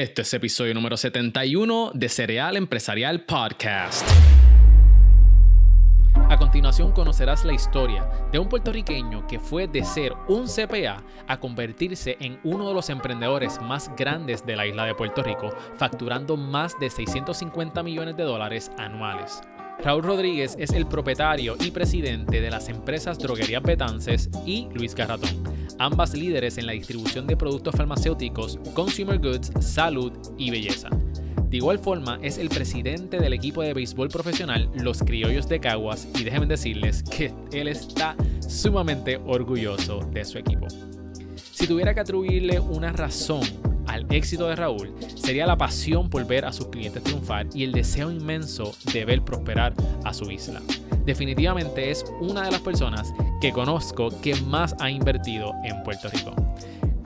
Este es episodio número 71 de Cereal Empresarial Podcast. A continuación conocerás la historia de un puertorriqueño que fue de ser un CPA a convertirse en uno de los emprendedores más grandes de la isla de Puerto Rico, facturando más de 650 millones de dólares anuales. Raúl Rodríguez es el propietario y presidente de las empresas Droguerías Betances y Luis Garratón, ambas líderes en la distribución de productos farmacéuticos, consumer goods, salud y belleza. De igual forma, es el presidente del equipo de béisbol profesional Los Criollos de Caguas y déjenme decirles que él está sumamente orgulloso de su equipo. Si tuviera que atribuirle una razón al éxito de Raúl sería la pasión por ver a sus clientes triunfar y el deseo inmenso de ver prosperar a su isla. Definitivamente es una de las personas que conozco que más ha invertido en Puerto Rico.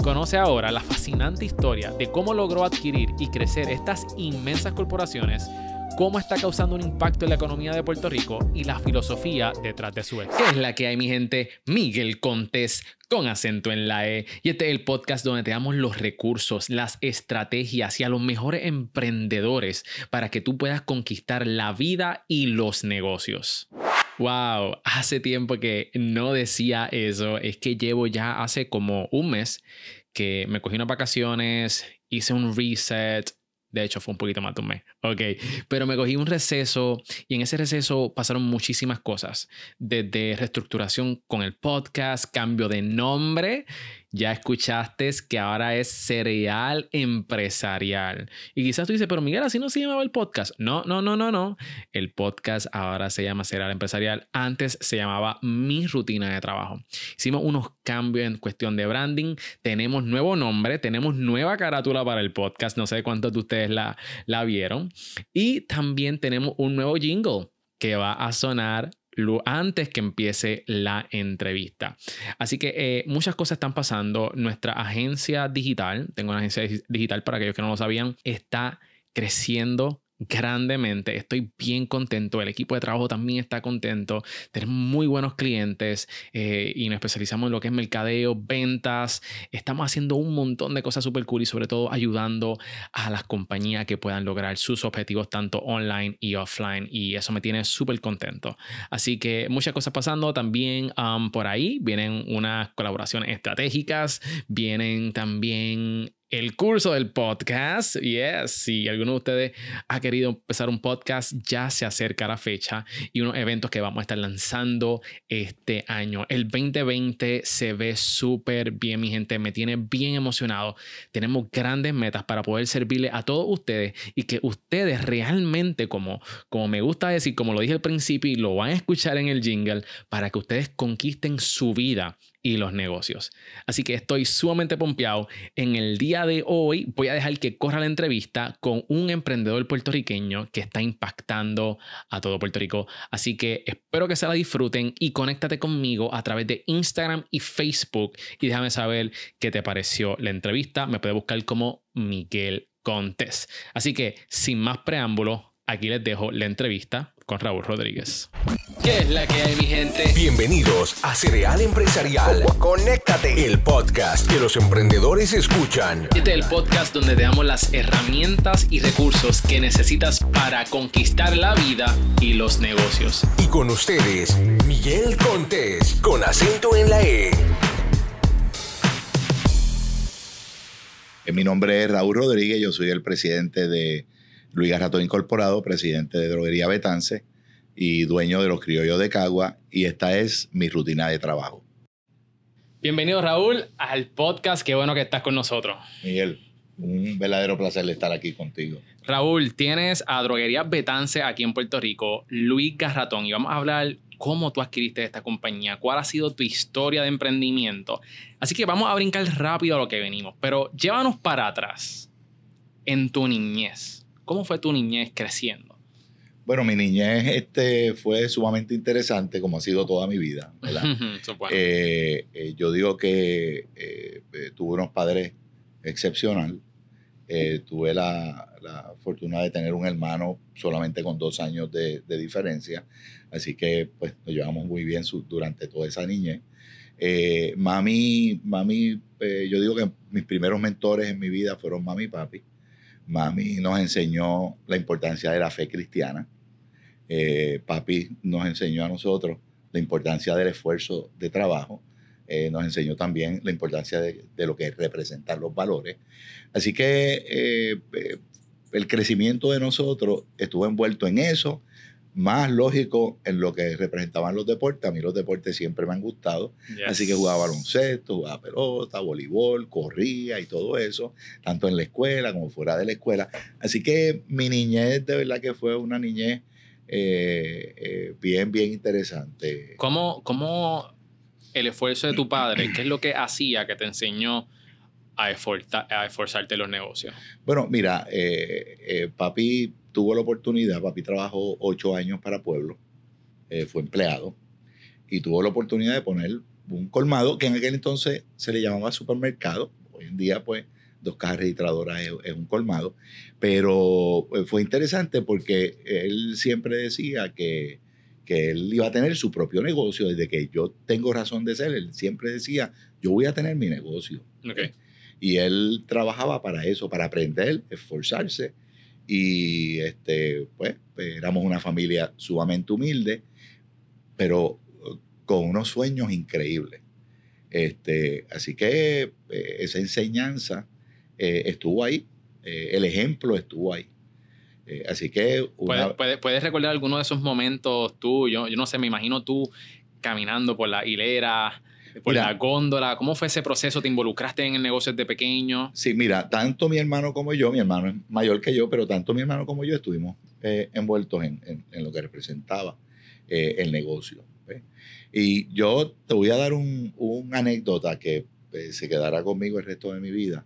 Conoce ahora la fascinante historia de cómo logró adquirir y crecer estas inmensas corporaciones cómo está causando un impacto en la economía de Puerto Rico y la filosofía detrás de su éxito. ¿Qué es la que hay, mi gente? Miguel Contés con acento en la E. Y este es el podcast donde te damos los recursos, las estrategias y a los mejores emprendedores para que tú puedas conquistar la vida y los negocios. Wow, hace tiempo que no decía eso. Es que llevo ya hace como un mes que me cogí unas vacaciones, hice un reset, de hecho, fue un poquito más de un mes. Ok. Pero me cogí un receso y en ese receso pasaron muchísimas cosas. Desde reestructuración con el podcast, cambio de nombre ya escuchaste que ahora es cereal empresarial. Y quizás tú dices, pero Miguel, así no se llamaba el podcast. No, no, no, no, no. El podcast ahora se llama cereal empresarial. Antes se llamaba mi rutina de trabajo. Hicimos unos cambios en cuestión de branding. Tenemos nuevo nombre, tenemos nueva carátula para el podcast. No sé cuántos de ustedes la, la vieron. Y también tenemos un nuevo jingle que va a sonar antes que empiece la entrevista. Así que eh, muchas cosas están pasando. Nuestra agencia digital, tengo una agencia digital para aquellos que no lo sabían, está creciendo grandemente. Estoy bien contento. El equipo de trabajo también está contento. Tenemos muy buenos clientes eh, y nos especializamos en lo que es mercadeo, ventas. Estamos haciendo un montón de cosas súper cool y sobre todo ayudando a las compañías que puedan lograr sus objetivos tanto online y offline. Y eso me tiene súper contento. Así que muchas cosas pasando. También um, por ahí vienen unas colaboraciones estratégicas. Vienen también el curso del podcast. Yes, si alguno de ustedes ha querido empezar un podcast, ya se acerca la fecha y unos eventos que vamos a estar lanzando este año. El 2020 se ve súper bien, mi gente. Me tiene bien emocionado. Tenemos grandes metas para poder servirle a todos ustedes y que ustedes realmente, como, como me gusta decir, como lo dije al principio y lo van a escuchar en el jingle, para que ustedes conquisten su vida y los negocios. Así que estoy sumamente pompeado. En el día de hoy voy a dejar que corra la entrevista con un emprendedor puertorriqueño que está impactando a todo Puerto Rico. Así que espero que se la disfruten y conéctate conmigo a través de Instagram y Facebook y déjame saber qué te pareció la entrevista. Me puede buscar como Miguel Contes. Así que sin más preámbulo, aquí les dejo la entrevista con Raúl Rodríguez. ¿Qué es la que hay, mi gente? Bienvenidos a Cereal Empresarial. Conéctate. El podcast que los emprendedores escuchan. Este es el podcast donde te damos las herramientas y recursos que necesitas para conquistar la vida y los negocios. Y con ustedes, Miguel Contés, con acento en la E. Eh, mi nombre es Raúl Rodríguez, yo soy el presidente de Luis Garrato Incorporado, presidente de Droguería Betance y dueño de los criollos de Cagua, y esta es mi rutina de trabajo. Bienvenido Raúl al podcast, qué bueno que estás con nosotros. Miguel, un verdadero placer estar aquí contigo. Raúl, tienes a Droguería Betance aquí en Puerto Rico, Luis Garratón, y vamos a hablar cómo tú adquiriste esta compañía, cuál ha sido tu historia de emprendimiento. Así que vamos a brincar rápido a lo que venimos, pero llévanos para atrás en tu niñez. ¿Cómo fue tu niñez creciendo? Bueno, mi niñez este, fue sumamente interesante, como ha sido toda mi vida. Eh, eh, yo digo que eh, tuve unos padres excepcionales. tuve la, fortuna de tener un hermano solamente con dos años de, diferencia. Así que pues nos llevamos muy bien durante toda esa niñez. mami, mami yo digo que mis primeros mentores en mi vida fueron mami y papi Mami nos enseñó la importancia de la fe cristiana. Eh, papi nos enseñó a nosotros la importancia del esfuerzo de trabajo. Eh, nos enseñó también la importancia de, lo que es representar los valores. Así que eh, el crecimiento de nosotros estuvo envuelto en eso más lógico en lo que representaban los deportes. A mí los deportes siempre me han gustado. Así que jugaba baloncesto, jugaba pelota, voleibol, corría y todo eso, tanto en la escuela como fuera de la escuela. Así que mi niñez de verdad que fue una niñez eh, eh, bien, bien interesante. ¿Cómo, ¿Cómo el esfuerzo de tu padre, qué es lo que hacía que te enseñó a, a esforzarte los negocios? Bueno, mira, eh, papi tuvo la oportunidad, papi trabajó ocho años para Pueblo, eh, fue empleado, y tuvo la oportunidad de poner un colmado que en aquel entonces se le llamaba supermercado. Hoy en día, pues, dos cajas registradoras es, un colmado. Pero eh, fue interesante porque él siempre decía que, que él iba a tener su propio negocio. Desde que yo tengo razón de ser, él siempre decía, yo voy a tener mi negocio. Y él trabajaba para eso, para aprender, esforzarse y este, pues, éramos una familia sumamente humilde, pero uh, con unos sueños increíbles. Este, así que eh, esa enseñanza eh, estuvo ahí, eh, el ejemplo estuvo ahí. así que... ¿Puedes, recordar alguno de esos momentos tú? Yo, yo no sé, me imagino tú caminando por la hilera, por la góndola. ¿Cómo fue ese proceso? ¿Te involucraste en el negocio desde pequeño? Sí, mira, tanto mi hermano como yo, mi hermano es mayor que yo, pero tanto mi hermano como yo estuvimos eh, envueltos en, lo que representaba eh, el negocio. Y yo te voy a dar un, anécdota que eh, se quedará conmigo el resto de mi vida.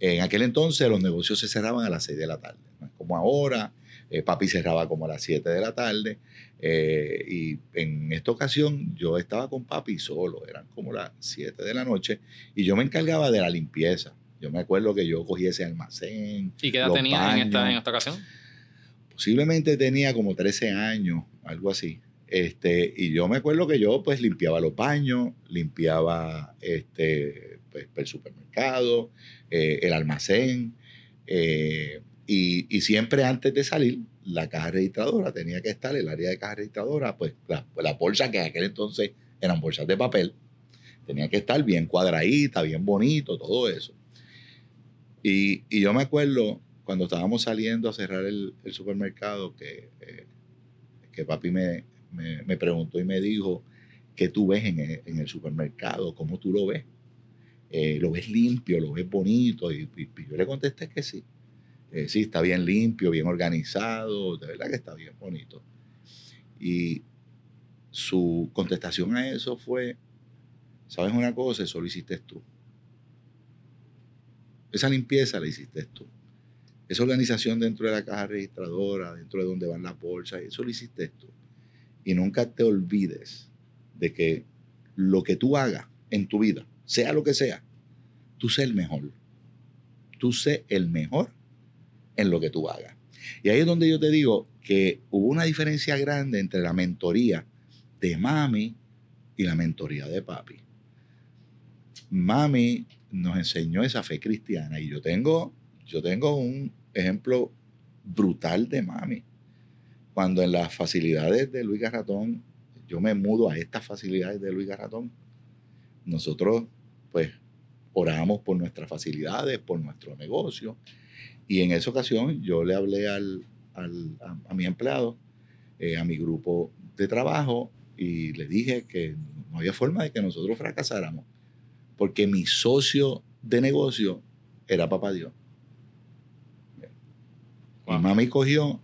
En aquel entonces los negocios se cerraban a las 6 de la tarde, como ahora. Papi cerraba como a las 7 de la tarde. Eh, y en esta ocasión yo estaba con papi solo, eran como las 7 de la noche, y yo me encargaba de la limpieza. Yo me acuerdo que yo cogí ese almacén. ¿Y qué edad tenía en esta, en esta ocasión? Posiblemente tenía como 13 años, algo así. Este, y yo me acuerdo que yo pues limpiaba los baños, limpiaba este, pues, el supermercado, eh, el almacén, eh, y, siempre antes de salir la caja registradora tenía que estar, el área de caja registradora, pues la, la bolsa que en aquel entonces eran bolsas de papel, tenía que estar bien cuadradita, bien bonito, todo eso. Y, yo me acuerdo cuando estábamos saliendo a cerrar el, supermercado que, eh, que papi me, me, preguntó y me dijo, ¿qué tú ves en el, en el supermercado? ¿Cómo tú lo ves? Eh, ¿Lo ves limpio? ¿Lo ves bonito? y yo le contesté que sí. Eh, sí, está bien limpio, bien organizado, de verdad que está bien bonito. Y su contestación a eso fue, ¿sabes una cosa? Eso lo hiciste tú. Esa limpieza la hiciste tú. Esa organización dentro de la caja registradora, dentro de donde van las bolsas, eso lo hiciste tú. Y nunca te olvides de que lo que tú hagas en tu vida, sea lo que sea, tú sé el mejor. Tú sé el mejor en lo que tú hagas. Y ahí es donde yo te digo que hubo una diferencia grande entre la mentoría de mami y la mentoría de papi. Mami nos enseñó esa fe cristiana y yo tengo, yo tengo un ejemplo brutal de mami. Cuando en las facilidades de Luis Garratón, yo me mudo a estas facilidades de Luis Garratón, nosotros pues oramos por nuestras facilidades, por nuestro negocio y en esa ocasión yo le hablé al, a, mi empleado, eh, a mi grupo de trabajo, y le dije que no había forma de que nosotros fracasáramos, porque mi socio de negocio era papá Dios. Mi mami cogió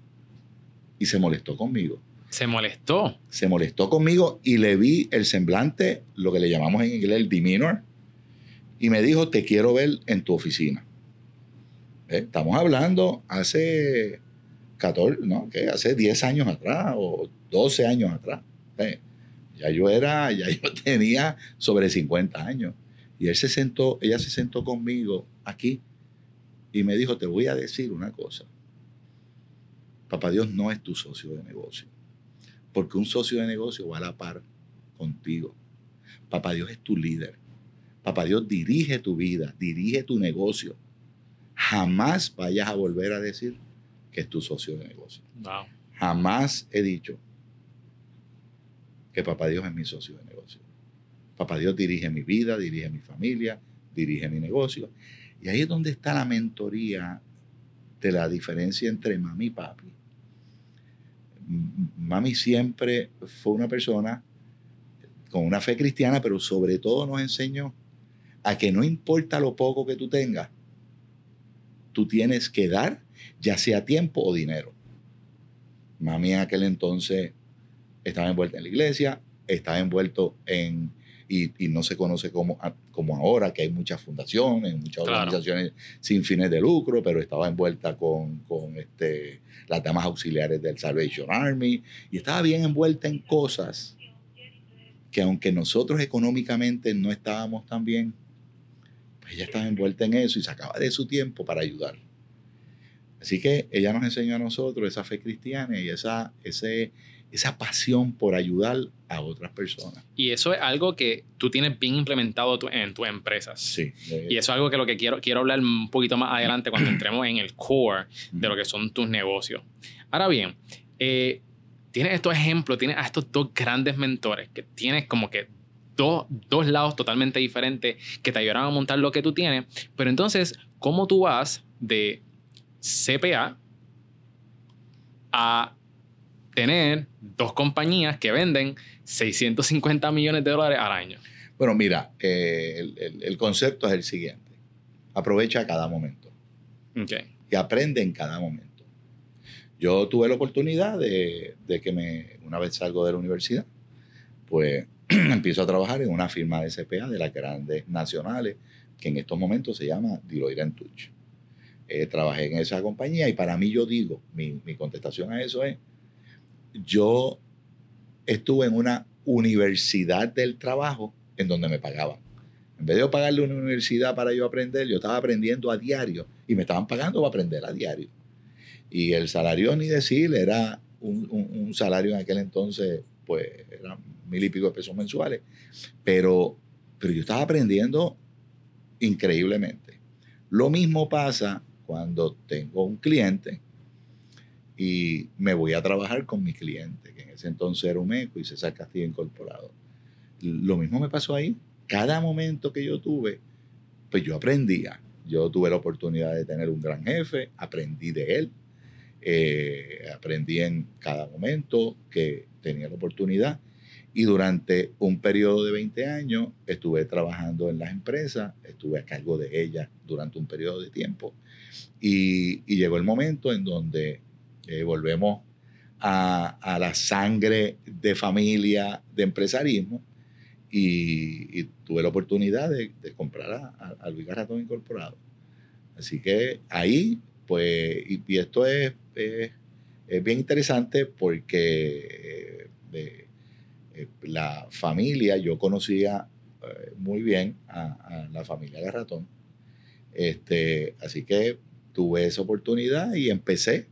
y se molestó conmigo. ¿Se molestó? Se molestó conmigo y le vi el semblante, lo que le llamamos en inglés el demeanor, y me dijo, te quiero ver en tu oficina. Eh, estamos hablando hace 14, no, que hace 10 años atrás o 12 años atrás. Eh, ya yo era, ya yo tenía sobre 50 años. Y él se sentó, ella se sentó conmigo aquí y me dijo, te voy a decir una cosa. Papá Dios no es tu socio de negocio. Porque un socio de negocio va a la par contigo. Papá Dios es tu líder. Papá Dios dirige tu vida, dirige tu negocio jamás vayas a volver a decir que es tu socio de negocio. Jamás he dicho que Papá Dios es mi socio de negocio. Papá Dios dirige mi vida, dirige mi familia, dirige mi negocio. Y ahí es donde está la mentoría de la diferencia entre mami y papi. Mami siempre fue una persona con una fe cristiana, pero sobre todo nos enseñó a que no importa lo poco que tú tengas, tú tienes que dar, ya sea tiempo o dinero. Mami en aquel entonces estaba envuelta en la iglesia, estaba envuelto en, y, no se conoce como, como ahora, que hay muchas fundaciones, muchas organizaciones sin fines de lucro, pero estaba envuelta con, con este, las damas auxiliares del Salvation Army y estaba bien envuelta en cosas que aunque nosotros económicamente no estábamos tan bien, ella estaba envuelta en eso y sacaba de su tiempo para ayudar. Así que ella nos enseñó a nosotros esa fe cristiana y esa, ese, esa pasión por ayudar a otras personas. Y eso es algo que tú tienes bien implementado en tus empresas. Sí. y eso es algo que lo que quiero, quiero hablar un poquito más adelante cuando entremos en el core de lo que son tus negocios. Ahora bien, eh, tienes estos ejemplos, tienes a estos dos grandes mentores que tienes como que dos, dos lados totalmente diferentes que te ayudarán a montar lo que tú tienes. Pero entonces, ¿cómo tú vas de CPA a tener dos compañías que venden 650 millones de dólares al año? Bueno, mira, eh, el, concepto es el siguiente. Aprovecha cada momento. Okay. Y aprende en cada momento. Yo tuve la oportunidad de, que me, una vez salgo de la universidad, pues empiezo a trabajar en una firma de CPA de las grandes nacionales, que en estos momentos se llama Deloitte Touch. Eh, trabajé en esa compañía y para mí yo digo, mi, mi contestación a eso es, yo estuve en una universidad del trabajo en donde me pagaban. En vez de pagarle una universidad para yo aprender, yo estaba aprendiendo a diario y me estaban pagando para aprender a diario. Y el salario, ni decir, era un, salario en aquel entonces, pues eran mil y pico de pesos mensuales. Pero, pero yo estaba aprendiendo increíblemente. Lo mismo pasa cuando tengo un cliente y me voy a trabajar con mi cliente, que en ese entonces era Umeco y César Castillo Incorporado. Lo mismo me pasó ahí. Cada momento que yo tuve, pues yo aprendía. Yo tuve la oportunidad de tener un gran jefe, aprendí de él, eh, aprendí en cada momento que tenía la oportunidad y durante un periodo de 20 años estuve trabajando en las empresas, estuve a cargo de ellas durante un periodo de tiempo y, llegó el momento en donde volvemos a, la sangre de familia, de empresarismo, y, tuve la oportunidad de, comprar a, Luis Garratón Incorporado. Así que ahí, pues, y, esto es, bien interesante porque eh, eh, la familia, yo conocía eh, muy bien a, la familia Garratón, este, así que tuve esa oportunidad y empecé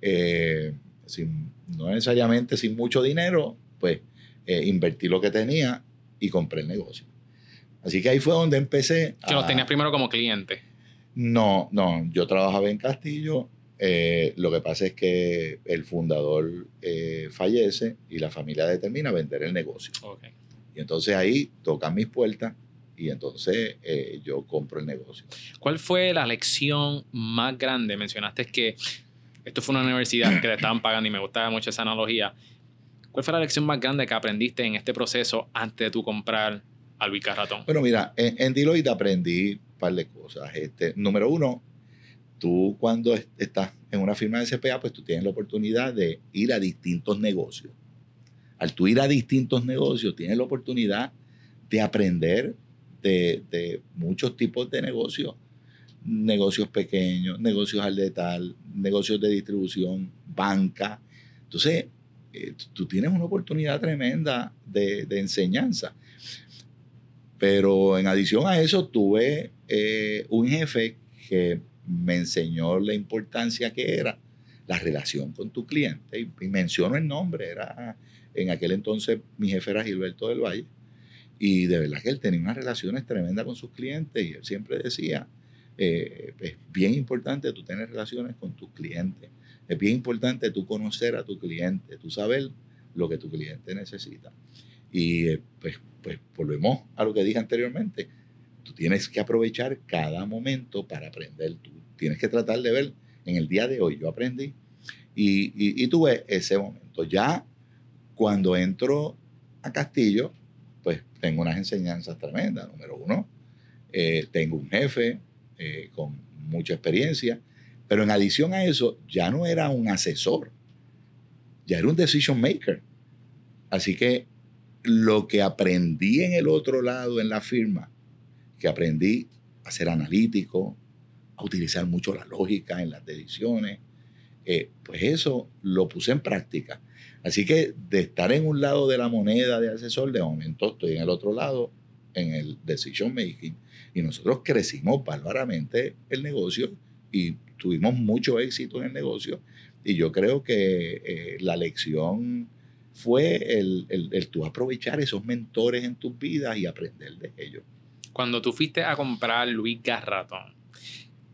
eh, sin, no necesariamente sin mucho dinero, pues eh, invertí lo que tenía y compré el negocio. Así que ahí fue donde empecé. ¿Que lo tenías primero como cliente? No, no, yo trabajaba en Castillo. Eh, lo que pasa es que el fundador fallece y la familia determina vender el negocio. Y entonces ahí tocan mis puertas y entonces yo compro el negocio. ¿Cuál fue la lección más grande? Mencionaste que esto fue una universidad que te estaban pagando y me gustaba mucho esa analogía. ¿Cuál fue la lección más grande que aprendiste en este proceso antes de tú comprar al Ratón? Bueno, mira, en, en, Deloitte aprendí un par de cosas. Este, número uno, tú cuando estás en una firma de CPA, pues tú tienes la oportunidad de ir a distintos negocios. Al tú ir a distintos negocios, tienes la oportunidad de aprender de, de muchos tipos de negocios negocios pequeños, negocios al detal, negocios de distribución, banca. Entonces, eh, tú tienes una oportunidad tremenda de, enseñanza. Pero en adición a eso, tuve eh, un jefe que me enseñó la importancia que era la relación con tu cliente. Y, y menciono el nombre, era en aquel entonces mi jefe era Gilberto del Valle. Y de verdad que él tenía unas relaciones tremendas con sus clientes y él siempre decía, eh, es bien importante tú tener relaciones con tus clientes. Es bien importante tú conocer a tu cliente, tú saber lo que tu cliente necesita. Y eh, pues, pues volvemos a lo que dije anteriormente. Tú tienes que aprovechar cada momento para aprender. Tú tienes que tratar de ver en el día de hoy. Yo aprendí y, y, tuve ese momento. Ya cuando entro a Castillo, pues tengo unas enseñanzas tremendas. Número uno, eh, tengo un jefe eh, con mucha experiencia, pero en adición a eso, ya no era un asesor, ya era un decision maker. Así que lo que aprendí en el otro lado, en la firma, que aprendí a ser analítico, a utilizar mucho la lógica en las decisiones, eh, pues eso lo puse en práctica. Así que de estar en un lado de la moneda de asesor, de momento estoy en el otro lado, en el decision making, y nosotros crecimos bárbaramente el negocio y tuvimos mucho éxito en el negocio. Y yo creo que eh, la lección fue el, el, tú aprovechar esos mentores en tus vidas y aprender de ellos. Cuando tú fuiste a comprar Luis Garratón,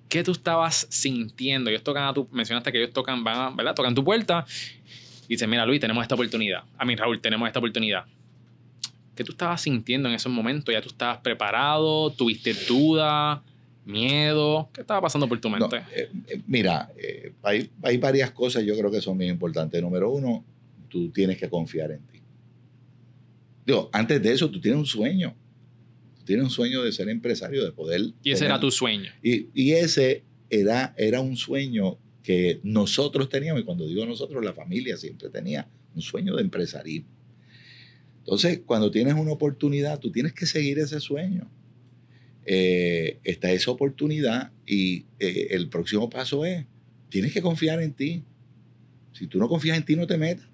¿qué tú estabas sintiendo? Ellos tocan a tu, mencionaste que ellos tocan, van, ¿verdad? Tocan tu puerta y dicen, mira Luis, tenemos esta oportunidad. A mí Raúl, tenemos esta oportunidad. ¿Qué tú estabas sintiendo en esos momentos? ¿Ya tú estabas preparado? ¿Tuviste duda? ¿Miedo? ¿Qué estaba pasando por tu mente? Eh, eh, mira, eh, hay, hay, varias cosas yo creo que son muy importantes. Número uno, tú tienes que confiar en ti. Digo, antes de eso, tú tienes un sueño. Tú tienes un sueño de ser empresario, de poder... Y ese era tu sueño. Y, y, ese era, era un sueño que nosotros teníamos, y cuando digo nosotros, la familia siempre tenía un sueño de empresarismo. Entonces, cuando tienes una oportunidad, tú tienes que seguir ese sueño. Eh, está esa oportunidad y eh, el próximo paso es, tienes que confiar en ti. Si tú no confías en ti, no te metas.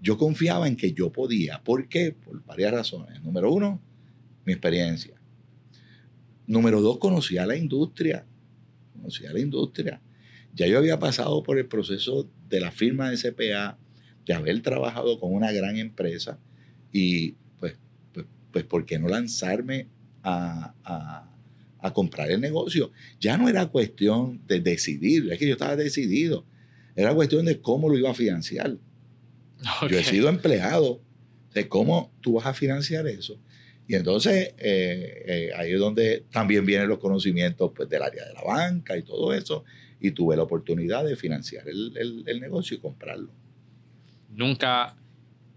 Yo confiaba en que yo podía. ¿Por qué? Por varias razones. Número uno, mi experiencia. Número dos, conocía la industria. Conocía la industria. Ya yo había pasado por el proceso de la firma de CPA, de haber trabajado con una gran empresa y pues, pues, pues ¿por qué no lanzarme a, a, comprar el negocio? Ya no era cuestión de decidir, es que yo estaba decidido. Era cuestión de cómo lo iba a financiar. Yo he sido empleado. De cómo tú vas a financiar eso. Y entonces eh, eh, ahí es donde también vienen los conocimientos pues, del área de la banca y todo eso. Y tuve la oportunidad de financiar el, el, negocio y comprarlo. Nunca.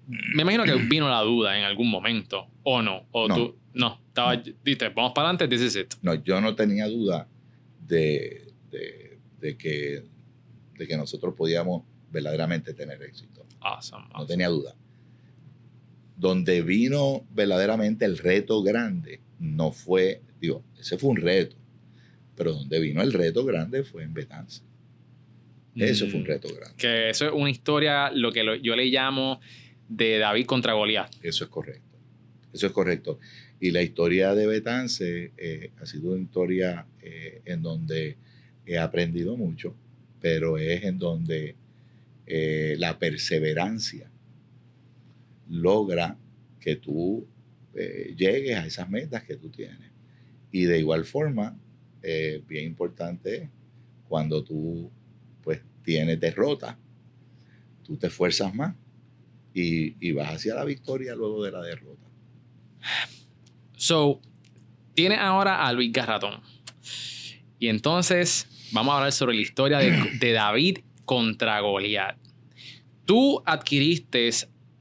Me imagino que vino la duda en algún momento, o no. O no. tú. No, estaba. Diste, vamos para adelante, this is it. No, yo no tenía duda de, de, de que, de que nosotros podíamos verdaderamente tener éxito. No tenía duda. Donde vino verdaderamente el reto grande, no fue, digo, ese fue un reto, pero donde vino el reto grande fue en Betance. Eso fue un mm, reto grande. Que eso es una historia, lo que yo le llamo de David contra Goliat. Eso es correcto. Eso es correcto. Y la historia de Betance eh, ha sido una historia eh, en donde he aprendido mucho, pero es en donde eh, la perseverancia logra que tú eh, llegues a esas metas que tú tienes. Y de igual forma, eh, bien importante, cuando tú pues tienes derrota, tú te esfuerzas más y, y vas hacia la victoria luego de la derrota. So, tiene ahora a Luis Garratón. Y entonces vamos a hablar sobre la historia de, de David contra Goliat. Tú adquiriste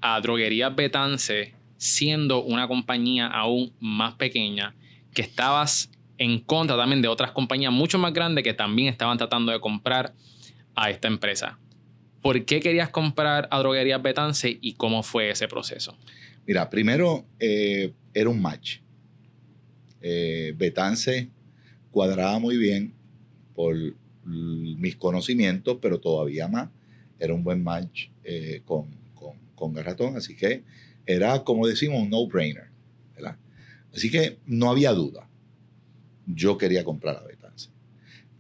a Droguerías Betance siendo una compañía aún más pequeña que estabas en contra también de otras compañías mucho más grandes que también estaban tratando de comprar a esta empresa. ¿Por qué querías comprar a Droguerías Betance y cómo fue ese proceso? Mira, primero eh, era un match. Eh, Betance cuadraba muy bien por mis conocimientos, pero todavía más. Era un buen match eh, con, con, Garratón, así que era, como decimos, un no-brainer. Así que no había duda. Yo quería comprar a Betance.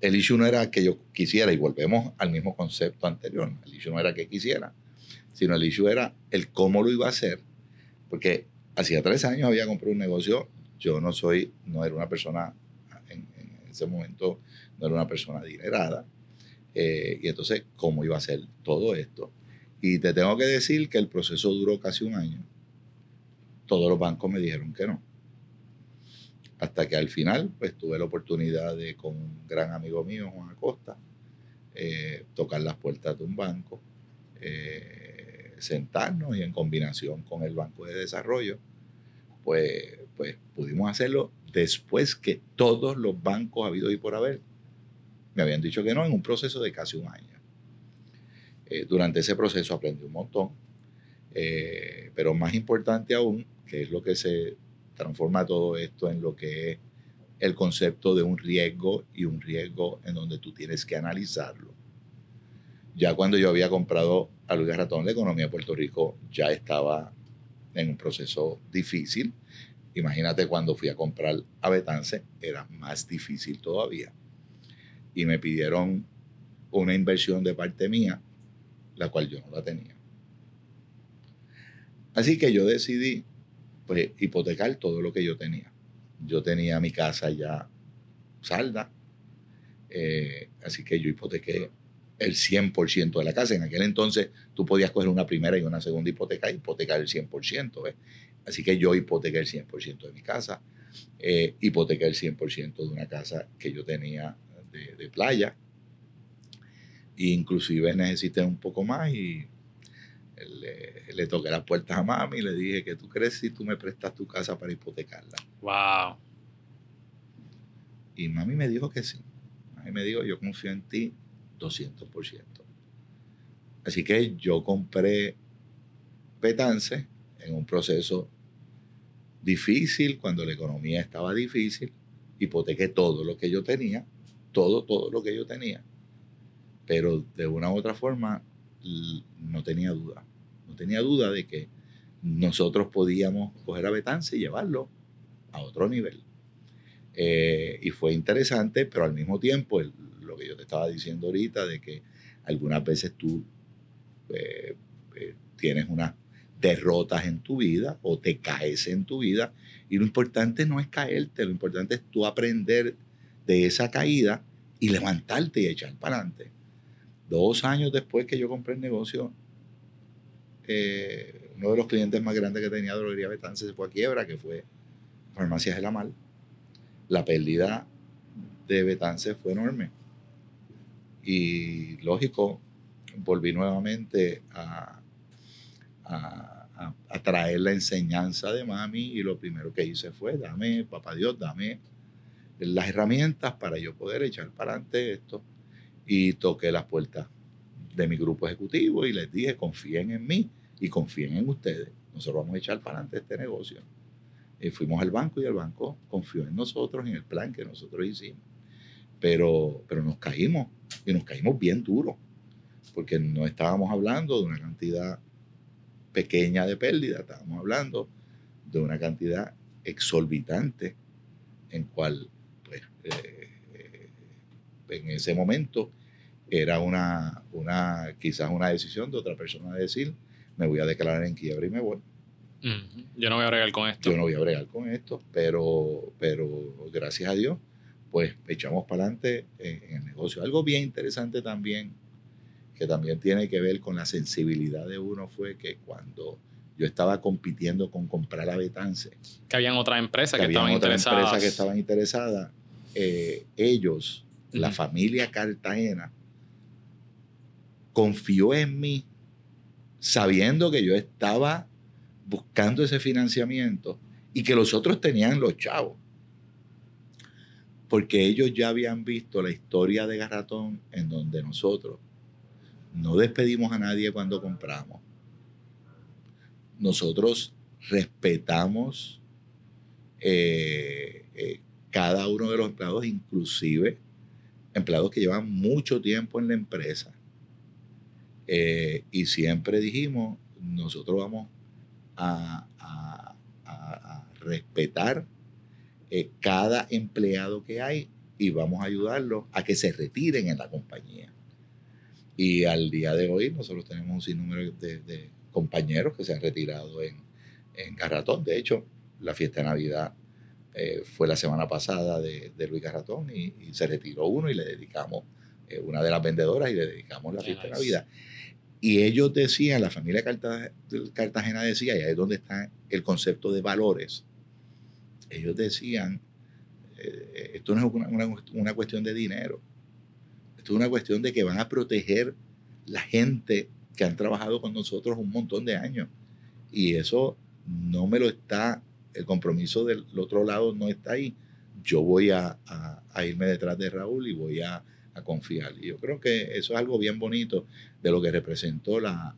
El issue no era que yo quisiera, y volvemos al mismo concepto anterior. El issue no era que quisiera, sino el issue era el cómo lo iba a hacer. Porque hacía tres años había comprado un negocio. Yo no soy, no era una persona en, ese momento no era una persona adinerada. Eh, y entonces, ¿cómo iba a ser todo esto? Y te tengo que decir que el proceso duró casi un año. Todos los bancos me dijeron que no. Hasta que al final, pues tuve la oportunidad de, con un gran amigo mío, Juan Acosta, eh, tocar las puertas de un banco, eh, sentarnos y en combinación con el Banco de Desarrollo, pues, pues pudimos hacerlo después que todos los bancos habido y por haber me habían dicho que no en un proceso de casi un año. Eh, durante ese proceso aprendí un montón, pero más importante aún, que es lo que se transforma todo esto en lo que es el concepto de un riesgo y un riesgo en donde tú tienes que analizarlo. Ya cuando yo había comprado a Luis Ratón, la economía de Puerto Rico ya estaba en un proceso difícil. Imagínate cuando fui a comprar a Betance, era más difícil todavía. Y me pidieron una inversión de parte mía, la cual yo no la tenía. Así que yo decidí pues, hipotecar todo lo que yo tenía yo tenía mi casa ya salda, eh, así que yo hipotequé el 100% de la casa. En aquel entonces tú podías coger una primera y una segunda hipoteca y hipotecar el 100%. Así que yo hipotequé el 100% de mi casa, eh, hipotequé el 100% de una casa que yo tenía de, playa. Inclusive necesité un poco más y le, le, toqué las puertas a mami y le dije que tú crees si tú me prestas tu casa para hipotecarla. Wow. Y mami me dijo que sí. Mami me dijo, yo confío en ti 200%. Así que yo compré Petance en un proceso difícil, cuando la economía estaba difícil, hipotequé todo lo que yo tenía, todo, todo lo que yo tenía. Pero de una u otra forma no tenía duda. No tenía duda de que nosotros podíamos coger a Betance y llevarlo a otro nivel. Eh, y fue interesante, pero al mismo tiempo, lo que yo te estaba diciendo ahorita, de que algunas veces tú eh, eh, tienes unas derrotas en tu vida o te caes en tu vida, y lo importante no es caerte, lo importante es tú aprender de esa caída y levantarte y echar para adelante. Dos años después que yo compré el negocio, eh, uno de los clientes más grandes que tenía Droguería Betance se fue a quiebra, que fue Farmacias de la Mal. La pérdida de Betance fue enorme. Y lógico, volví nuevamente a, a, a, traer la enseñanza de mami y lo primero que hice fue, dame, papá Dios, dame las herramientas para yo poder echar para adelante esto y toqué las puertas de mi grupo ejecutivo y les dije, confíen en mí y confíen en ustedes. Nosotros vamos a echar para adelante este negocio. Y fuimos al banco y el banco confió en nosotros, en el plan que nosotros hicimos. Pero, pero nos caímos y nos caímos bien duro, porque no estábamos hablando de una cantidad pequeña de pérdida, estábamos hablando de una cantidad exorbitante en cual, pues, eh, eh, en ese momento era una, una, quizás una decisión de otra persona de decir, me voy a declarar en quiebra y me voy. Yo no voy a bregar con esto. Yo no voy a bregar con esto, pero, pero gracias a Dios, pues echamos para adelante en, el negocio. Algo bien interesante también, que también tiene que ver con la sensibilidad de uno, fue que cuando yo estaba compitiendo con comprar la Betance. Que habían otras empresas que, estaban interesadas. empresas que estaban interesadas. Eh, ellos, la familia Cartagena, confió en mí sabiendo que yo estaba buscando ese financiamiento y que los otros tenían los chavos. Porque ellos ya habían visto la historia de Garratón en donde nosotros no despedimos a nadie cuando compramos. Nosotros respetamos eh, eh, cada uno de los empleados, inclusive empleados que llevan mucho tiempo en la empresa eh, y siempre dijimos, nosotros vamos a, respetar eh, cada empleado que hay y vamos a ayudarlos a que se retiren en la compañía. Y al día de hoy nosotros tenemos un sinnúmero de, compañeros que se han retirado en, en Garratón. De hecho, la fiesta de Navidad eh, fue la semana pasada de, de Luis Garratón y, se retiró uno y le dedicamos eh, una de las vendedoras y le dedicamos la fiesta de Navidad. Y ellos decían, la familia Cartagena decía, y ahí es donde está el concepto de valores, ellos decían, eh, esto no es una, una, cuestión de dinero, esto es una cuestión de que van a proteger la gente que han trabajado con nosotros un montón de años. Y eso no me lo está, el compromiso del otro lado no está ahí. Yo voy a, irme detrás de Raúl y voy a, confiar. Y yo creo que eso es algo bien bonito de lo que representó la,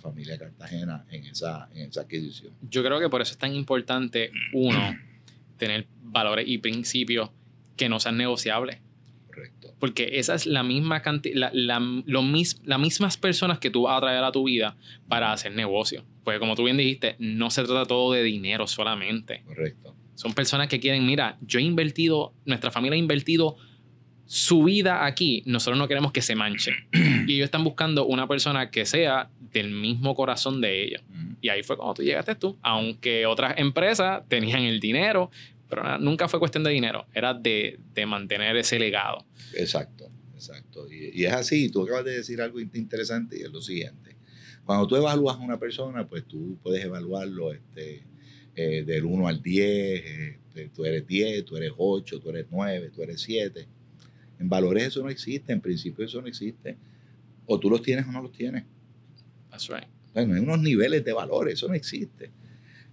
familia Cartagena en esa, en esa adquisición. Yo creo que por eso es tan importante, uno, tener valores y principios que no sean negociables. Correcto. Porque esa es la misma cantidad, la, las mismas personas que tú vas a traer a tu vida para hacer negocio. Porque como tú bien dijiste, no se trata todo de dinero solamente. Correcto. Son personas que quieren, mira, yo he invertido, nuestra familia ha invertido su vida aquí, nosotros no queremos que se manche. y ellos están buscando una persona que sea del mismo corazón de ella. Y ahí fue cuando tú llegaste tú. Aunque otras empresas tenían el dinero, pero nunca fue cuestión de dinero, era de, mantener ese legado. Exacto, exacto. Y, es así, tú acabas de decir algo interesante y es lo siguiente. Cuando tú evalúas a una persona, pues tú puedes evaluarlo este, eh, del 1 al 10, este, tú eres 10, tú eres 8, tú eres 9, tú eres 7. En valores eso no existe, en principio eso no existe. O tú los tienes o no los tienes. That's right. Bueno, hay unos niveles de valores, eso no existe.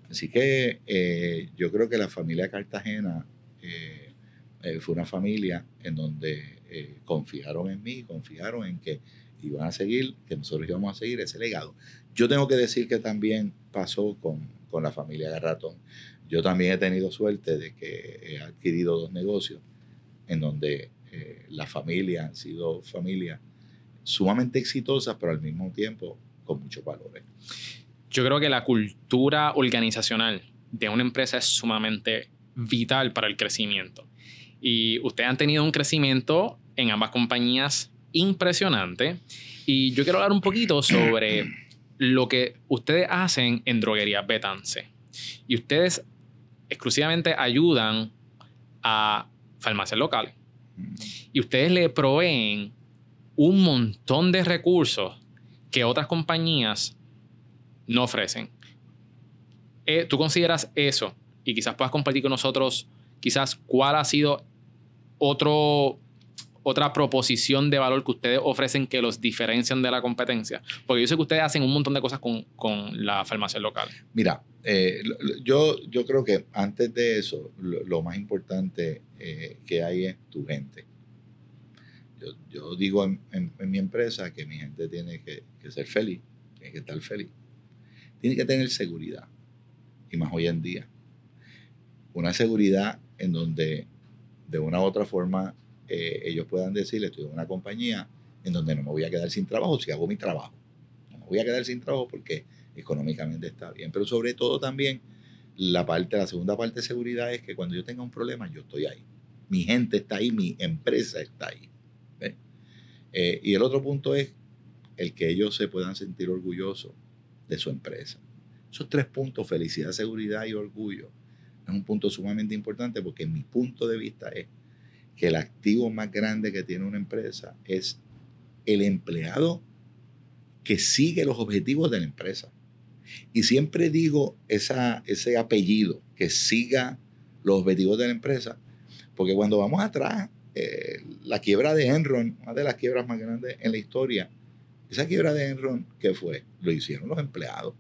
Así que eh, yo creo que la familia Cartagena eh, eh, fue una familia en donde confiaron en mí, confiaron en que iban a seguir, que nosotros íbamos a seguir ese legado. Yo tengo que decir que también pasó con, con la familia Garratón. Yo también he tenido suerte de que he adquirido dos negocios en donde la familia han sido familias sumamente exitosas, pero al mismo tiempo con muchos valores yo creo que la cultura organizacional de una empresa es sumamente vital para el crecimiento. Y ustedes han tenido un crecimiento en ambas compañías impresionante. Y yo quiero hablar un poquito sobre lo que ustedes hacen en Droguería Betance. Y ustedes exclusivamente ayudan a farmacias locales. Y ustedes le proveen un montón de recursos que otras compañías no ofrecen. Eh, ¿Tú consideras eso? Y quizás puedas compartir con nosotros, quizás, cuál ha sido otro, otra proposición de valor que ustedes ofrecen que los diferencian de la competencia. Porque yo sé que ustedes hacen un montón de cosas con, la farmacia local. Mira, eh, yo, yo creo que antes de eso, lo, más importante eh, que hay es tu gente. Yo, digo en, mi empresa que mi gente tiene que, ser feliz, tiene que estar feliz tiene que tener seguridad. Y más hoy en día. Una seguridad en donde de una u otra forma eh, ellos puedan decirle, estoy en una compañía en donde no me voy a quedar sin trabajo si hago mi trabajo. No me voy a quedar sin trabajo porque económicamente está bien. Pero sobre todo también la parte, la segunda parte de seguridad es que cuando yo tenga un problema, yo estoy ahí. Mi gente está ahí, mi empresa está ahí. Eh, y el otro punto es el que ellos se puedan sentir orgullosos de su empresa. Esos tres puntos, felicidad, seguridad y orgullo, es un punto sumamente importante porque mi punto de vista es que el activo más grande que tiene una empresa es el empleado que sigue los objetivos de la empresa. Y siempre digo ese apellido, que siga los objetivos de la empresa, porque cuando vamos atrás, eh, la quiebra de Enron, una de las quiebras más grandes en la historia, esa quiebra de Enron, ¿qué fue? Lo hicieron los empleados.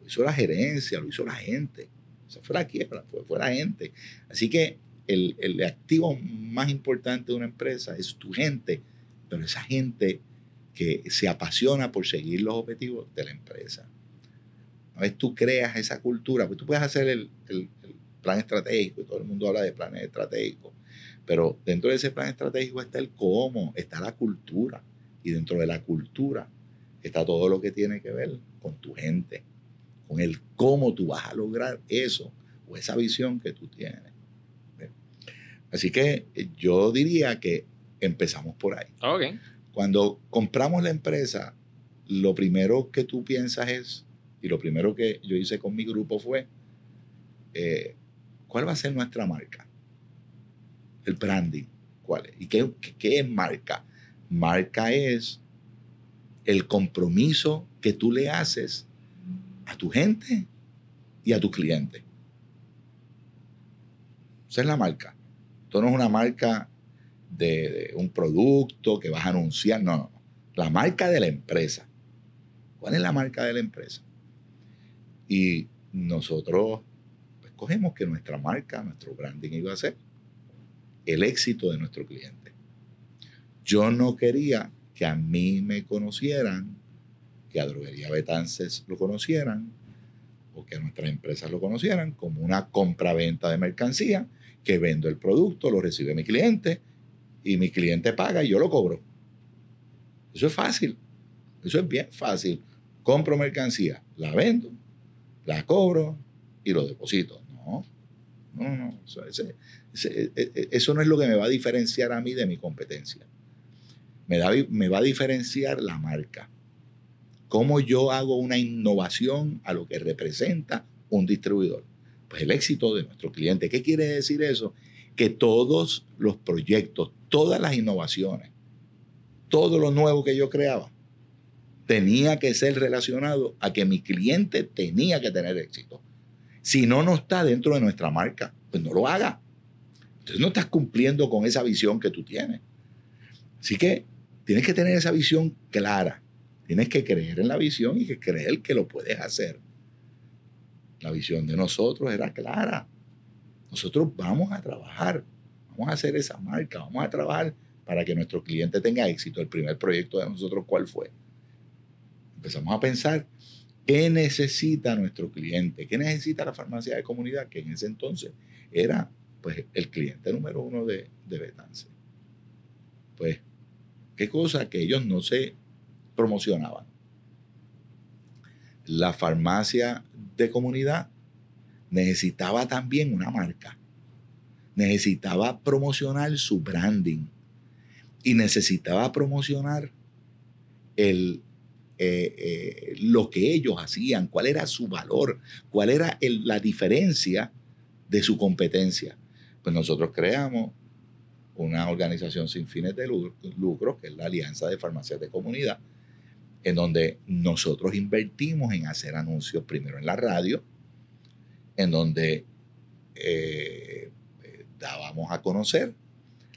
Lo hizo la gerencia, lo hizo la gente. Esa fue la quiebra, fue, la gente. Así que el, el, activo más importante de una empresa es tu gente, pero esa gente que se apasiona por seguir los objetivos de la empresa. Una vez tú creas esa cultura, pues tú puedes hacer el, el, el plan estratégico, y todo el mundo habla de planes estratégicos, pero dentro de ese plan estratégico está el cómo, está la cultura. Y dentro de la cultura está todo lo que tiene que ver con tu gente, con el cómo tú vas a lograr eso o esa visión que tú tienes. Así que eh, yo diría que empezamos por ahí. Okay. Cuando compramos la empresa, lo primero que tú piensas es, y lo primero que yo hice con mi grupo fue, eh, ¿cuál va a ser nuestra marca? El branding, ¿cuál es? ¿Y qué, es marca? Marca es el compromiso que tú le haces a tu gente y a tus clientes. Esa es la marca. Esto no es una marca de, un producto que vas a anunciar, no, no, no. La marca de la empresa. ¿Cuál es la marca de la empresa? Y nosotros pues, cogemos que nuestra marca, nuestro branding iba a ser el éxito de nuestro cliente. Yo no quería que a mí me conocieran, que a Droguería Betances lo conocieran, o que a nuestras empresas lo conocieran como una compra-venta de mercancía, que vendo el producto, lo recibe mi cliente, y mi cliente paga y yo lo cobro. Eso es fácil. Eso es bien fácil. Compro mercancía, la vendo, la cobro y lo deposito. No, no, no. Eso, e, e, eso no es lo que me va a diferenciar a mí de mi competencia. Me, da, me va a diferenciar la marca. Cómo yo hago una innovación a lo que representa un distribuidor. Pues el éxito de nuestro cliente. ¿Qué quiere decir eso? Que todos los proyectos, todas las innovaciones, todo lo nuevo que yo creaba, tenía que ser relacionado a que mi cliente tenía que tener éxito. Si no, no está dentro de nuestra marca, pues no lo haga. Entonces no estás cumpliendo con esa visión que tú tienes. Así que tienes que tener esa visión clara. Tienes que creer en la visión y que creer que lo puedes hacer. La visión de nosotros era clara. Nosotros vamos a trabajar, vamos a hacer esa marca, vamos a trabajar para que nuestro cliente tenga éxito. El primer proyecto de nosotros, ¿cuál fue? Empezamos a pensar qué necesita nuestro cliente, qué necesita la farmacia de comunidad, que en ese entonces era pues, el cliente número uno de, de Betance. Pues, qué cosa que ellos no se promocionaban. La farmacia de comunidad necesitaba también una marca, necesitaba promocionar su branding, y necesitaba promocionar el, eh, eh, lo que ellos hacían, cuál era su valor, cuál era la diferencia de su competencia. Pues nosotros creamos una organización sin fines de lucro, que es la Alianza de Farmacias de Comunidad, en donde nosotros invertimos en hacer anuncios primero en la radio, en donde eh, dábamos a conocer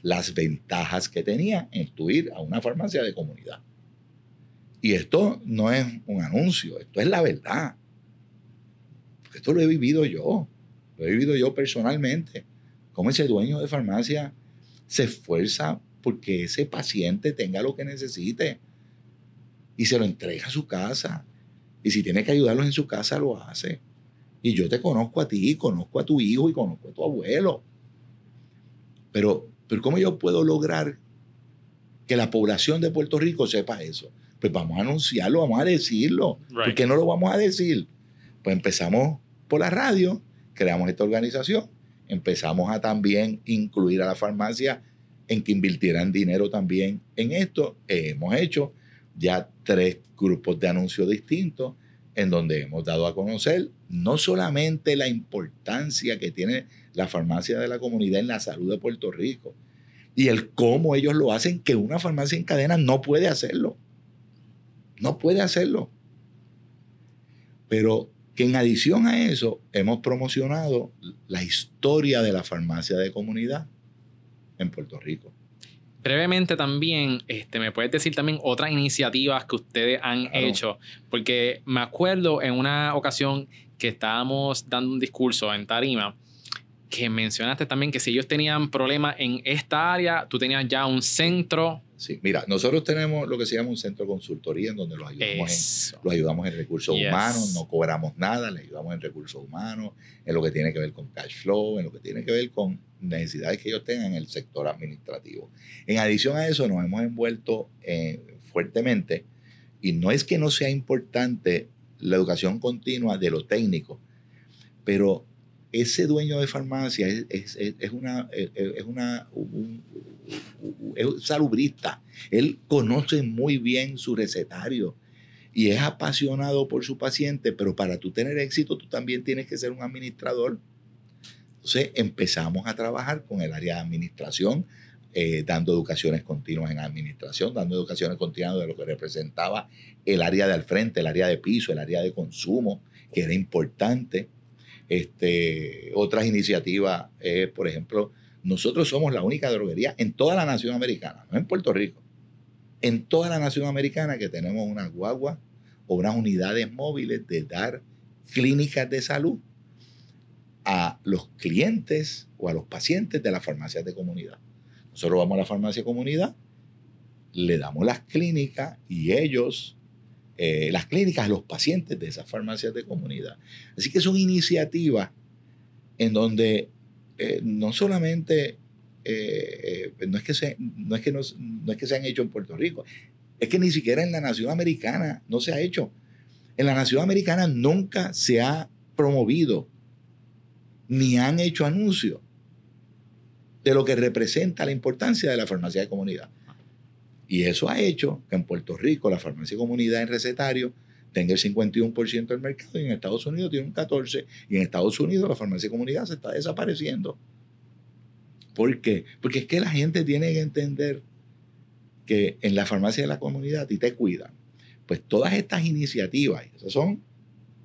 las ventajas que tenía en tu ir a una farmacia de comunidad. Y esto no es un anuncio, esto es la verdad. Porque esto lo he vivido yo, lo he vivido yo personalmente. Cómo ese dueño de farmacia se esfuerza porque ese paciente tenga lo que necesite y se lo entrega a su casa. Y si tiene que ayudarlos en su casa, lo hace. Y yo te conozco a ti, conozco a tu hijo y conozco a tu abuelo. Pero pero ¿cómo yo puedo lograr que la población de Puerto Rico sepa eso? Pues vamos a anunciarlo, vamos a decirlo. ¿Por qué no lo vamos a decir? Pues empezamos por la radio, creamos esta organización, empezamos a también incluir a la farmacia en que invirtieran dinero también en esto. hemos hecho ya tres grupos de anuncios distintos en donde hemos dado a conocer no solamente la importancia que tiene la farmacia de la comunidad en la salud de Puerto Rico y el cómo ellos lo hacen, que una farmacia en cadena no puede hacerlo. No puede hacerlo. Pero que en adición a eso hemos promocionado la historia de la farmacia de comunidad en Puerto Rico. Brevemente también, este, me puedes decir también otras iniciativas que ustedes han hecho, porque me acuerdo en una ocasión que estábamos dando un discurso en Tarima, que mencionaste también que si ellos tenían problemas en esta área, tú tenías ya un centro. Sí, mira, nosotros tenemos lo que se llama un centro de consultoría en donde los ayudamos, en, los ayudamos en recursos humanos, no cobramos nada, les ayudamos en recursos humanos, en lo que tiene que ver con cash flow, en lo que tiene que ver con necesidades que ellos tengan en el sector administrativo. En adición a eso, nos hemos envuelto eh, fuertemente, y no es que no sea importante la educación continua de los técnicos, pero ese dueño de farmacia es, una, es una, es salubrista. Él conoce muy bien su recetario y es apasionado por su paciente, pero para tú tener éxito tú también tienes que ser un administrador. Entonces empezamos a trabajar con el área de administración, eh, dando educaciones continuas en administración, dando educaciones continuas de lo que representaba el área de al frente, el área de piso, el área de consumo, que era importante. Este, otras iniciativas, por ejemplo, nosotros somos la única droguería en toda la nación americana, no en Puerto Rico, en toda la nación americana que tenemos una guagua o unas unidades móviles de dar clínicas de salud a los clientes o a los pacientes de las farmacias de comunidad. Nosotros vamos a la farmacia de comunidad, le damos las clínicas y ellos, eh, las clínicas los pacientes de esas farmacias de comunidad. Así que son iniciativas en donde eh, no solamente, eh, no, es que se, no, es que no, no es que se han hecho en Puerto Rico, es que ni siquiera en la nación americana no se ha hecho. En la nación americana nunca se ha promovido ni han hecho anuncios de lo que representa la importancia de la farmacia de comunidad. Y eso ha hecho que en Puerto Rico la farmacia comunidad en recetario tenga el 51% del mercado y en Estados Unidos tiene un 14% y en Estados Unidos la farmacia comunidad se está desapareciendo. ¿Por qué? Porque es que la gente tiene que entender que en la farmacia de la comunidad a ti te cuidan. Pues todas estas iniciativas, esas son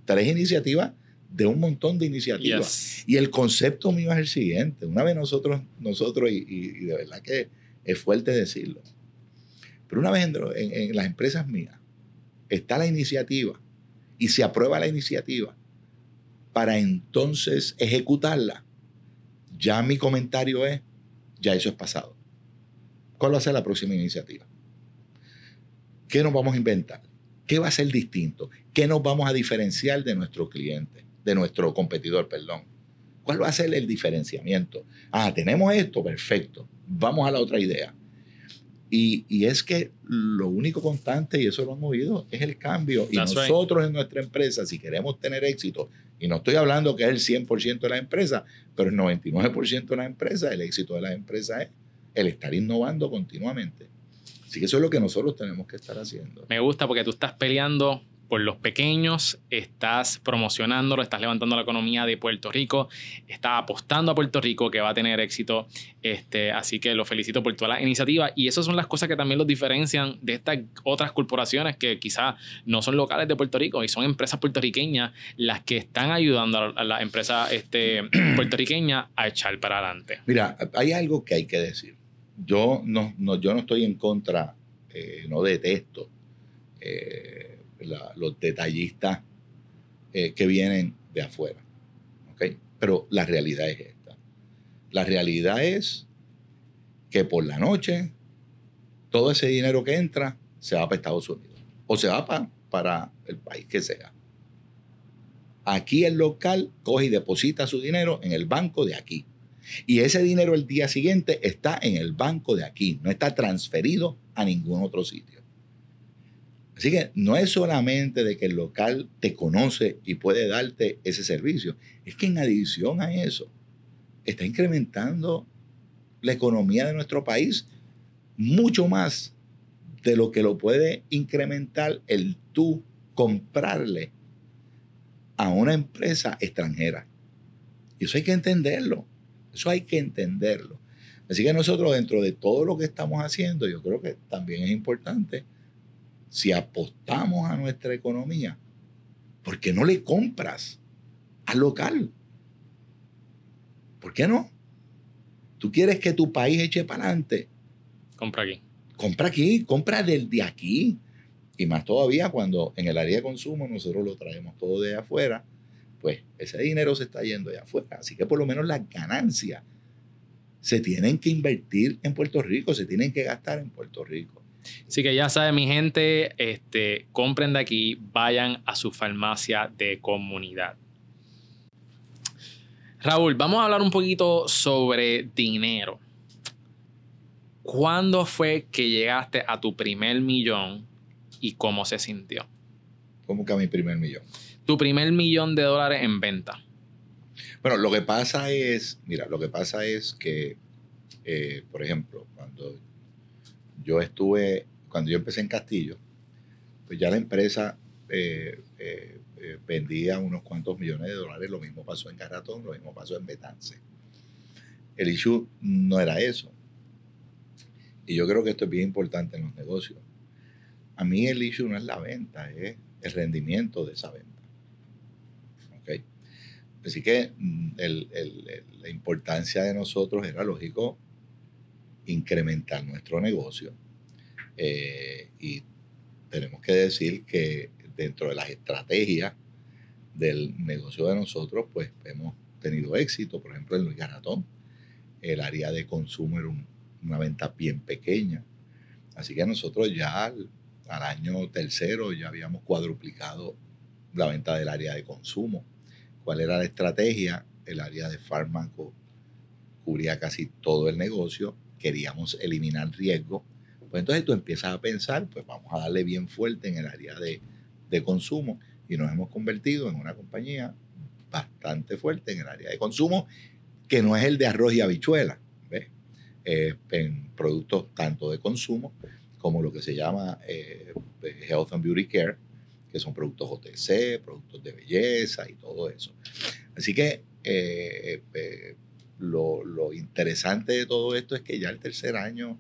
tres iniciativas de un montón de iniciativas. Y el concepto mío es el siguiente. Una vez nosotros, nosotros y, de verdad que es fuerte decirlo, pero una vez en, las empresas mías está la iniciativa y se aprueba la iniciativa para entonces ejecutarla, ya mi comentario es, ya eso es pasado. ¿Cuál va a ser la próxima iniciativa? ¿Qué nos vamos a inventar? ¿Qué va a ser distinto? ¿Qué nos vamos a diferenciar de nuestro cliente? de nuestro competidor, perdón. ¿Cuál va a ser el diferenciamiento? Ah, tenemos esto, perfecto. Vamos a la otra idea. Y, es que lo único constante, y eso lo hemos oído, es el cambio. Y nosotros en nuestra empresa, si queremos tener éxito, y no estoy hablando que es el 100% de la empresa, pero el 99% de la empresa, el éxito de la empresa es el estar innovando continuamente. Así que eso es lo que nosotros tenemos que estar haciendo. Me gusta porque tú estás peleando por los pequeños, estás promocionándolo, estás levantando la economía de Puerto Rico, estás apostando a Puerto Rico que va a tener éxito. Este, así que lo felicito por toda la iniciativa. Y esas son las cosas que también los diferencian de estas otras corporaciones que quizás no son locales de Puerto Rico y son empresas puertorriqueñas las que están ayudando a la empresa este, puertorriqueña a echar para adelante. Mira, hay algo que hay que decir. Yo no, yo no estoy en contra, eh, no detesto. Eh, los detallistas eh, que vienen de afuera. Pero la realidad es esta. La realidad es que por la noche todo ese dinero que entra se va para Estados Unidos o se va para, para el país que sea. Aquí el local coge y deposita su dinero en el banco de aquí. Y ese dinero el día siguiente está en el banco de aquí, no está transferido a ningún otro sitio. Así que no es solamente de que el local te conoce y puede darte ese servicio, es que en adición a eso está incrementando la economía de nuestro país mucho más de lo que lo puede incrementar el tú comprarle a una empresa extranjera. Y eso hay que entenderlo, eso hay que entenderlo. Así que nosotros dentro de todo lo que estamos haciendo, yo creo que también es importante si apostamos a nuestra economía, ¿por qué no le compras al local? ¿Por qué no? ¿Tú quieres que tu país eche para adelante? Compra aquí. Compra aquí, compra del de aquí. Y más todavía cuando en el área de consumo nosotros lo traemos todo de afuera, pues ese dinero se está yendo de afuera. Así que por lo menos las ganancias se tienen que invertir en Puerto Rico, se tienen que gastar en Puerto Rico. Así que ya saben, mi gente, este, compren de aquí, vayan a su farmacia de comunidad. Raúl, vamos a hablar un poquito sobre dinero. ¿Cuándo fue que llegaste a tu primer millón y cómo se sintió? ¿Cómo que a mi primer millón? Tu primer millón de dólares en venta. Bueno, lo que pasa es, mira, lo que pasa es que, eh, por ejemplo, cuando yo estuve, cuando yo empecé en Castillo, pues ya la empresa eh, eh, eh, vendía unos cuantos millones de dólares. Lo mismo pasó en Garratón, lo mismo pasó en Betance. El issue no era eso. Y yo creo que esto es bien importante en los negocios. A mí el issue no es la venta, es el rendimiento de esa venta. ¿Okay? Así que mm, la importancia de nosotros era lógico incrementar nuestro negocio. y tenemos que decir que dentro de las estrategias del negocio de nosotros, pues hemos tenido éxito. Por ejemplo, en Luis Garatón, el área de consumo era una venta bien pequeña. Así que nosotros ya al, año tercero ya habíamos cuadruplicado la venta del área de consumo. ¿Cuál era la estrategia? El área de fármaco cubría casi todo el negocio. Queríamos eliminar riesgo. Pues entonces tú empiezas a pensar, pues vamos a darle bien fuerte en el área de de consumo y nos hemos convertido en una compañía bastante fuerte en el área de consumo, que no es el de arroz y habichuela, eh, en productos tanto de consumo como lo que se llama eh, Health and Beauty Care, que son productos OTC, productos de belleza y todo eso. Así que eh, lo, lo, interesante de todo esto es que ya el tercer año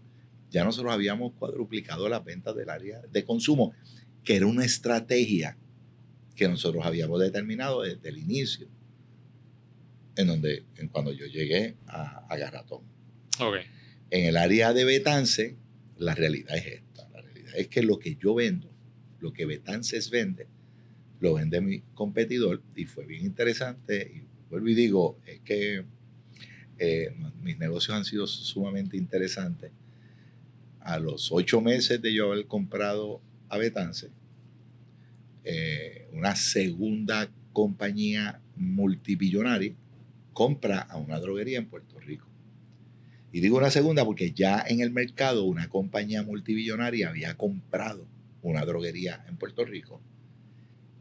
ya nosotros habíamos cuadruplicado las ventas del área de consumo que era una estrategia que nosotros habíamos determinado desde el inicio, en donde, en cuando yo llegué a, a Garratón. En el área de Betance, la realidad es esta. La realidad es que lo que yo vendo, lo que Betances vende, lo vende mi competidor y fue bien interesante. Y vuelvo y digo, es que eh, mis negocios han sido sumamente interesantes. A los ocho meses de yo haber comprado a Betance, eh, una segunda compañía multibillonaria compra a una droguería en Puerto Rico. Y digo una segunda porque ya en el mercado una compañía multibillonaria había comprado una droguería en Puerto Rico.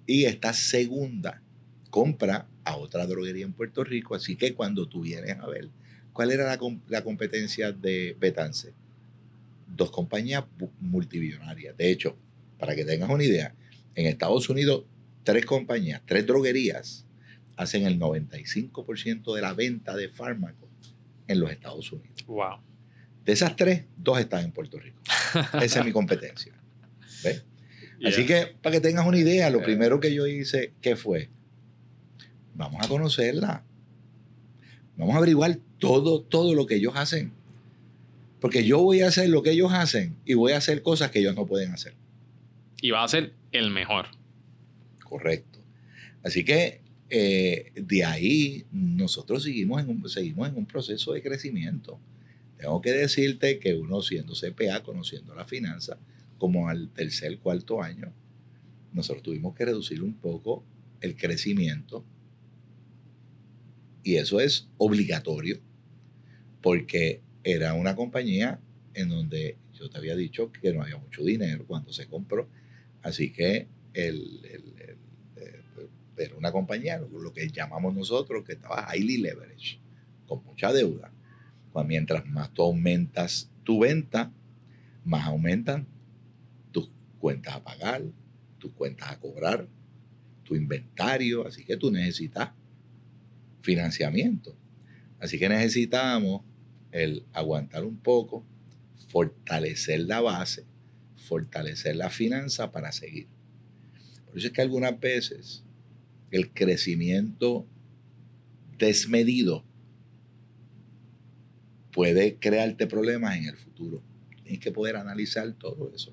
Y esta segunda compra a otra droguería en Puerto Rico. Así que cuando tú vienes a ver cuál era la, la competencia de Betance, dos compañías multibillonarias. De hecho, para que tengas una idea, en Estados Unidos, tres compañías, tres droguerías, hacen el 95% de la venta de fármacos en los Estados Unidos. Wow. De esas tres, dos están en Puerto Rico. Esa es mi competencia. ¿Ves? Así que, para que tengas una idea, lo primero que yo hice, ¿qué fue? Vamos a conocerla. Vamos a averiguar todo, todo lo que ellos hacen. Porque yo voy a hacer lo que ellos hacen y voy a hacer cosas que ellos no pueden hacer y va a ser el mejor. Correcto. Así que eh, de ahí nosotros seguimos en, un, seguimos en un proceso de crecimiento. Tengo que decirte que uno siendo CPA, conociendo la finanza, como al tercer, cuarto año, nosotros tuvimos que reducir un poco el crecimiento. Y eso es obligatorio, porque era una compañía en donde yo te había dicho que no había mucho dinero cuando se compró Así que el, eh, era una compañía, lo que llamamos nosotros, que estaba highly leverage, con mucha deuda. Pues mientras más tú aumentas tu venta, más aumentan tus cuentas a pagar, tus cuentas a cobrar, tu inventario. Así que tú necesitas financiamiento. Así que necesitamos el aguantar un poco, fortalecer la base fortalecer la finanza para seguir. Por eso es que algunas veces el crecimiento desmedido puede crearte problemas en el futuro. Tienes que poder analizar todo eso.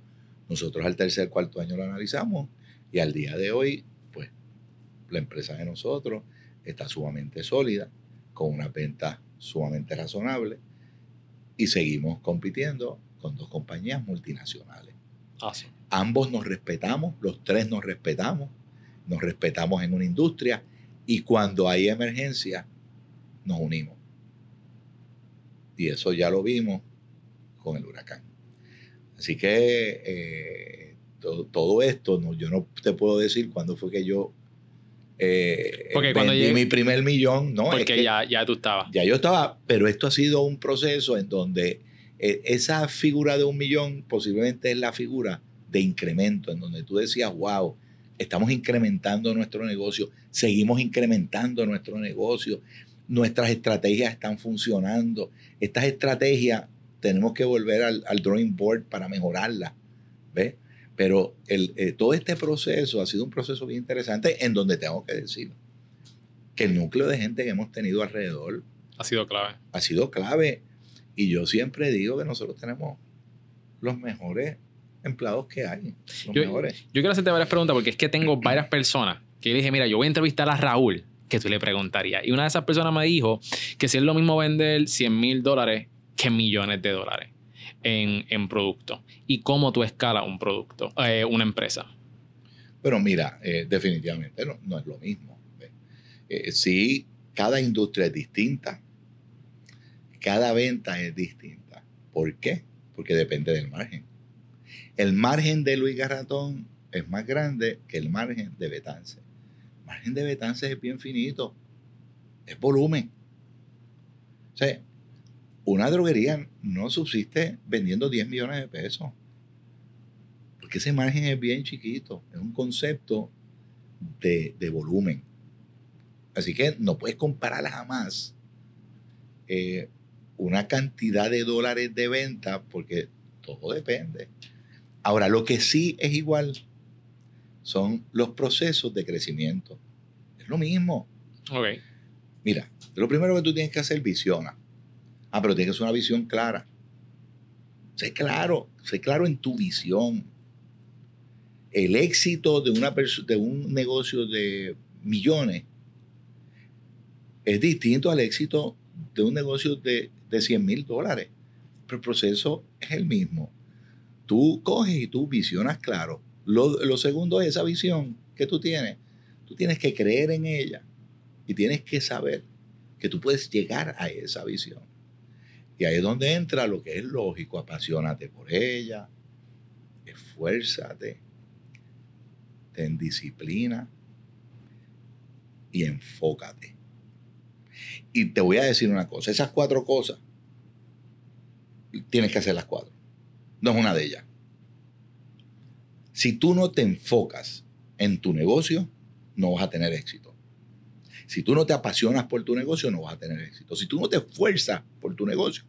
Nosotros al tercer, cuarto año lo analizamos y al día de hoy, pues la empresa de nosotros está sumamente sólida, con una venta sumamente razonable y seguimos compitiendo con dos compañías multinacionales. Ah, Ambos nos respetamos, los tres nos respetamos, nos respetamos en una industria y cuando hay emergencia nos unimos. Y eso ya lo vimos con el huracán. Así que eh, todo, esto, no, yo no te puedo decir cuándo fue que yo eh, porque cuando llegué, mi primer millón, ¿no? Porque ya, ya tú estabas. Ya yo estaba, pero esto ha sido un proceso en donde e, esa figura de un millón posiblemente es la figura de incremento, en donde tú decías, wow, estamos incrementando nuestro negocio, seguimos incrementando nuestro negocio, nuestras estrategias están funcionando. Estas estrategias tenemos que volver al, drawing board para mejorarlas. ¿Ves? Pero el, eh, todo este proceso ha sido un proceso bien interesante en donde tengo que decir que el núcleo de gente que hemos tenido alrededor ha sido clave. Ha sido clave. Y yo siempre digo que nosotros tenemos los mejores empleados que hay. Los yo, mejores. yo quiero hacerte varias preguntas porque es que tengo varias personas que le dije, mira, yo voy a entrevistar a Raúl, que tú le preguntarías. Y una de esas personas me dijo que si es lo mismo vender 100 mil dólares que millones de dólares en, producto. Y cómo tú escalas un producto, eh, una empresa. Pero mira, eh, definitivamente no, no, es lo mismo. Eh, sí, cada industria es distinta, cada venta es distinta. ¿Por qué? Porque depende del margen. El margen de Luis Garratón es más grande que el margen de Betance. El margen de Betance es bien finito, es volumen. O sea, una droguería no subsiste vendiendo 10 millones de pesos. Porque ese margen es bien chiquito. Es un concepto de, volumen. Así que no puedes comparar jamás eh, una cantidad de dólares de venta porque todo depende. Ahora, lo que sí es igual son los procesos de crecimiento. Es lo mismo. Ok. Mira, lo primero que tú tienes que hacer, visiona. Ah, pero tienes que ser una visión clara. Sé claro, sé claro en tu visión. El éxito de, una de un negocio de millones es distinto al éxito de un negocio de de 100 mil dólares. Pero el proceso es el mismo. Tú coges y tú visionas claro. Lo, segundo es esa visión que tú tienes. Tú tienes que creer en ella y tienes que saber que tú puedes llegar a esa visión. Y ahí es donde entra lo que es lógico. Apasionate por ella, esfuérzate, ten disciplina y enfócate. Y te voy a decir una cosa, esas cuatro cosas, tienes que hacer las cuatro. No es una de ellas. Si tú no te enfocas en tu negocio, no vas a tener éxito. Si tú no te apasionas por tu negocio, no vas a tener éxito. Si tú no te esfuerzas por tu negocio,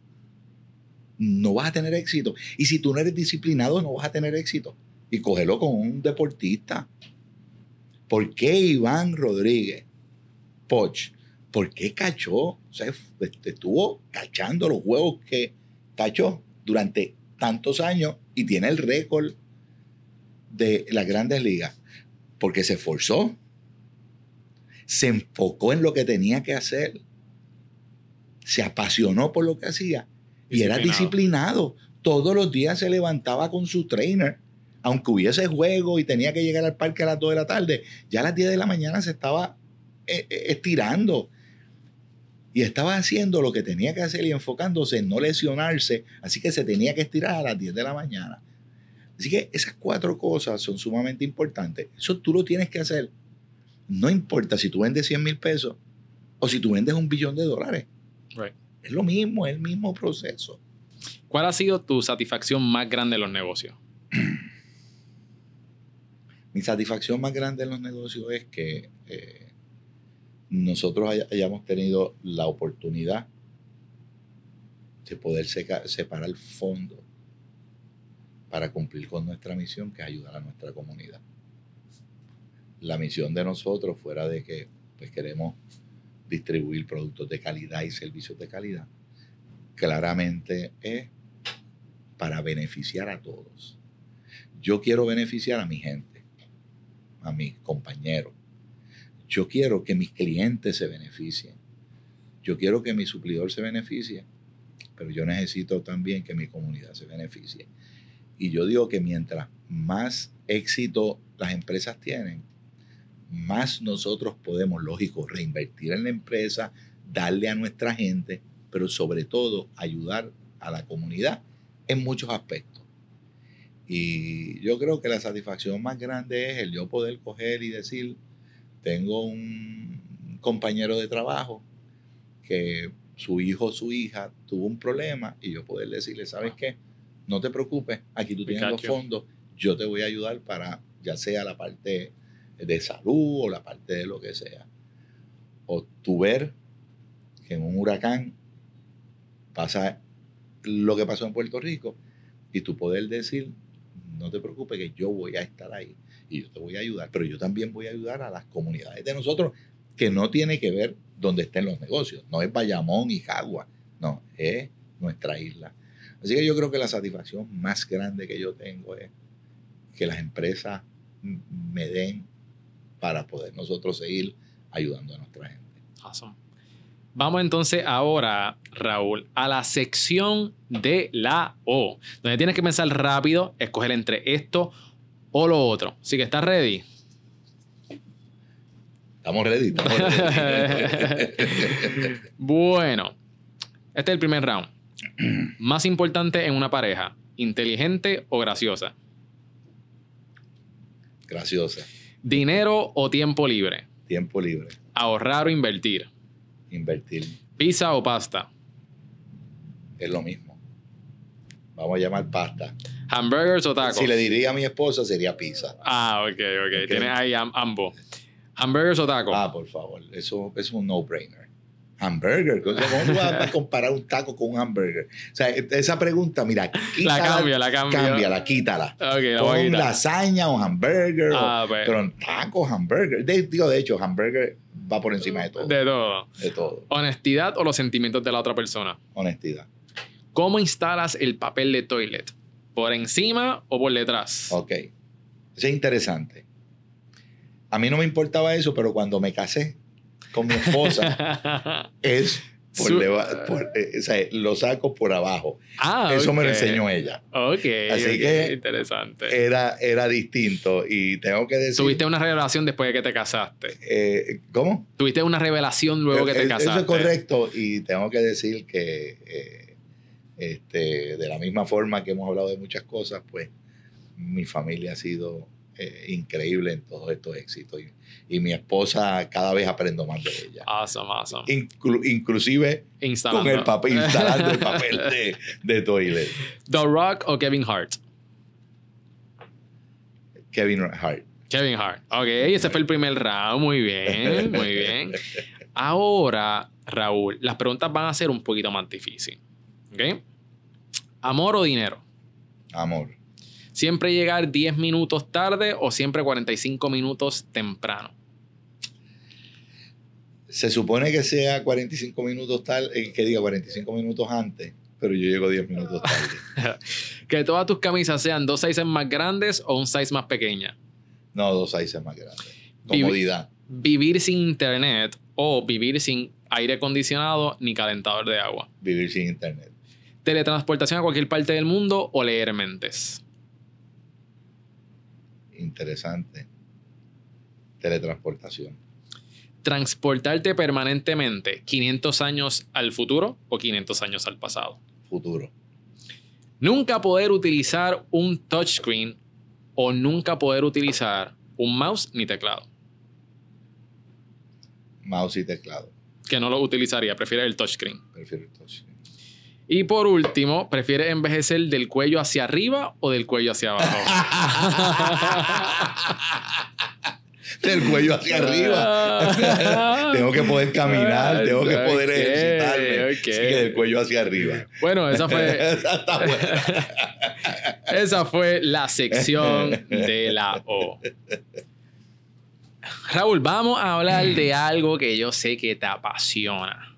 no vas a tener éxito. Y si tú no eres disciplinado, no vas a tener éxito. Y cógelo con un deportista. ¿Por qué Iván Rodríguez Poch ¿por qué cachó? O sea, estuvo cachando los huevos que cachó durante tantos años y tiene el récord de las grandes ligas. Porque se esforzó, se enfocó en lo que tenía que hacer, se apasionó por lo que hacía y era disciplinado. Todos los días se levantaba con su trainer, aunque hubiese juego y tenía que llegar al parque a las 2 de la tarde, ya a las 10 de la mañana se estaba eh, eh, estirando y estaba haciendo lo que tenía que hacer y enfocándose en no lesionarse, así que se tenía que estirar a las 10 de la mañana. Así que esas cuatro cosas son sumamente importantes. Eso tú lo tienes que hacer. No importa si tú vendes 100 mil pesos o si tú vendes un billón de dólares. Es lo mismo, es el mismo proceso. ¿Cuál ha sido tu satisfacción más grande en los negocios? Mi satisfacción más grande en los negocios es que eh, nosotros hayamos tenido la oportunidad de poder separar el fondo para cumplir con nuestra misión, que es ayudar a nuestra comunidad. La misión de nosotros, fuera de que pues, queremos distribuir productos de calidad y servicios de calidad, claramente es para beneficiar a todos. Yo quiero beneficiar a mi gente, a mis compañeros, yo quiero que mis clientes se beneficien. Yo quiero que mi suplidor se beneficie, pero yo necesito también que mi comunidad se beneficie. Y yo digo que mientras más éxito las empresas tienen, más nosotros podemos, lógico, reinvertir en la empresa, darle a nuestra gente, pero sobre todo ayudar a la comunidad en muchos aspectos. Y yo creo que la satisfacción más grande es el yo poder coger y decir, tengo un compañero de trabajo que su hijo o su hija tuvo un problema y yo poder decirle, ¿sabes qué? No te preocupes, aquí tú tienes los fondos, yo te voy a ayudar para ya sea la parte de salud o la parte de lo que sea. O tú ver que en un huracán pasa lo que pasó en Puerto Rico y tú poder decir, no te preocupes que yo voy a estar ahí y yo te voy a ayudar, pero yo también voy a ayudar a las comunidades de nosotros que no tiene que ver donde estén los negocios, no es Bayamón y Jagua, no, es nuestra isla. Así que yo creo que la satisfacción más grande que yo tengo es que las empresas me den para poder nosotros seguir ayudando a nuestra gente. Awesome. Vamos entonces ahora, Raúl, a la sección de la O, donde tienes que pensar rápido, escoger entre esto o lo otro. Así que estás ready. Estamos ready. Estamos ready. bueno, este es el primer round. Más importante en una pareja, inteligente o graciosa. Graciosa. Dinero o tiempo libre. Tiempo libre. Ahorrar o invertir. Invertir. Pizza o pasta. Es lo mismo. Vamos a llamar pasta. Hamburgers o tacos. Si le diría a mi esposa sería pizza. Ah, ok, ok. Tienes ahí ambos. Hamburgers o tacos. Ah, por favor. Eso, es un no-brainer. Hamburger. ¿Cómo tú vas a comparar un taco con un hamburger? O sea, esa pregunta, mira, quítala, la cambia, la cambia. Cámbiala, quítala. Okay, la Pon lasaña o hamburger. Ah, pues. Pero en taco, hamburger. De, digo, de hecho, hamburger va por encima de todo. De todo. De todo. Honestidad o los sentimientos de la otra persona. Honestidad. ¿Cómo instalas el papel de toilet? ¿Por encima o por detrás? Ok. Eso es interesante. A mí no me importaba eso, pero cuando me casé, con mi esposa es por, eh, lo saco por abajo. Ah, Eso me lo enseñó ella. Ok. Así que interesante. Era, era distinto y tengo que decir. ¿Tuviste una revelación después de que te casaste? Eh, ¿Cómo? ¿Tuviste una revelación luego que te casaste? Eso es correcto y tengo que decir que eh, este, de la misma forma que hemos hablado de muchas cosas, pues mi familia ha sido eh, increíble en todos estos éxitos. Y, mi esposa cada vez aprendo más de ella. Awesome, awesome. inclusive con el papel, instalando el papel de, de Toilet. The Rock o Kevin Hart. Kevin Hart. Kevin Hart. Ok, ese fue el primer round. Muy bien, muy bien. Ahora, Raúl, las preguntas van a ser un poquito más difíciles. ¿Ok? ¿Amor o dinero? Amor. ¿Siempre llegar 10 minutos tarde o siempre 45 minutos temprano? Se supone que sea 45 minutos tarde, eh, que diga 45 minutos antes, pero yo llego 10 minutos tarde. que todas tus camisas sean dos sizes más grandes o un size más pequeña. No, dos sizes más grandes. Comodidad. vivir sin internet o vivir sin aire acondicionado ni calentador de agua. Vivir sin internet. Teletransportación a cualquier parte del mundo o leer mentes interesante. Teletransportación. Transportarte permanentemente 500 años al futuro o 500 años al pasado. Futuro. Nunca poder utilizar un touchscreen o nunca poder utilizar un mouse ni teclado. Mouse y teclado. Que no lo utilizaría, prefiere el touchscreen. Prefiero el touchscreen. Y por último, ¿prefieres envejecer del cuello hacia arriba o del cuello hacia abajo? del cuello hacia arriba. tengo que poder caminar, tengo que poder ejercitarme. Así que del cuello hacia arriba. Bueno, esa fue. esa fue la sección de la O. Raúl, vamos a hablar de algo que yo sé que te apasiona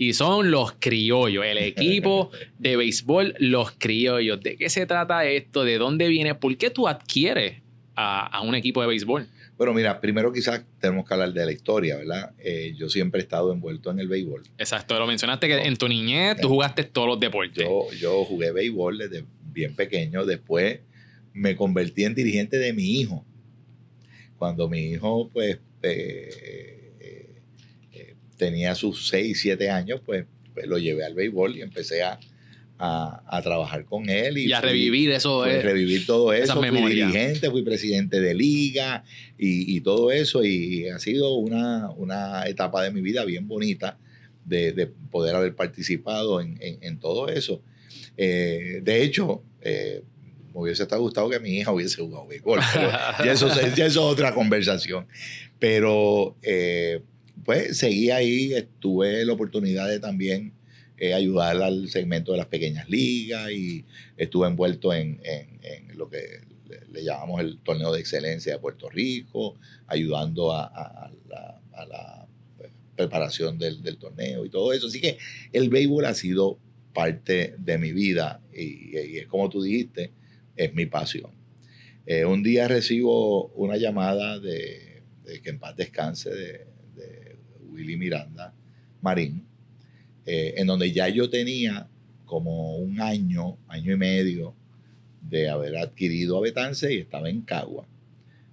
y son los criollos, el equipo de béisbol, los criollos. ¿De qué se trata esto? ¿De dónde viene? ¿Por qué tú adquieres a, un equipo de béisbol? Bueno, mira, primero quizás tenemos que hablar de la historia, ¿verdad? Eh, yo siempre he estado envuelto en el béisbol. Exacto, lo mencionaste que en tu niñez tú jugaste todos los deportes. Yo, yo jugué béisbol desde bien pequeño, después me convertí en dirigente de mi hijo. Cuando mi hijo, pues, eh, tenía sus 6, 7 años, pues, pues, lo llevé al béisbol y empecé a, trabajar con él. Y, a revivir eso. Eh, revivir todo eso. Fui dirigente, fui presidente de liga y, todo eso. Y ha sido una, etapa de mi vida bien bonita de, poder haber participado en, todo eso. Eh, de hecho, eh, me hubiese estado gustado que mi hija hubiese jugado béisbol. ya, eso, ya, eso, es otra conversación. Pero eh, pues seguí ahí, tuve la oportunidad de también eh, ayudar al segmento de las pequeñas ligas y estuve envuelto en, en, lo que le, llamamos el torneo de excelencia de Puerto Rico, ayudando a, la, la, preparación del, del, torneo y todo eso. Así que el béisbol ha sido parte de mi vida y, es como tú dijiste, es mi pasión. Eh, un día recibo una llamada de, que en paz descanse de, Willy Miranda Marín, eh, en donde ya yo tenía como un año, año y medio de haber adquirido a Betance y estaba en Cagua.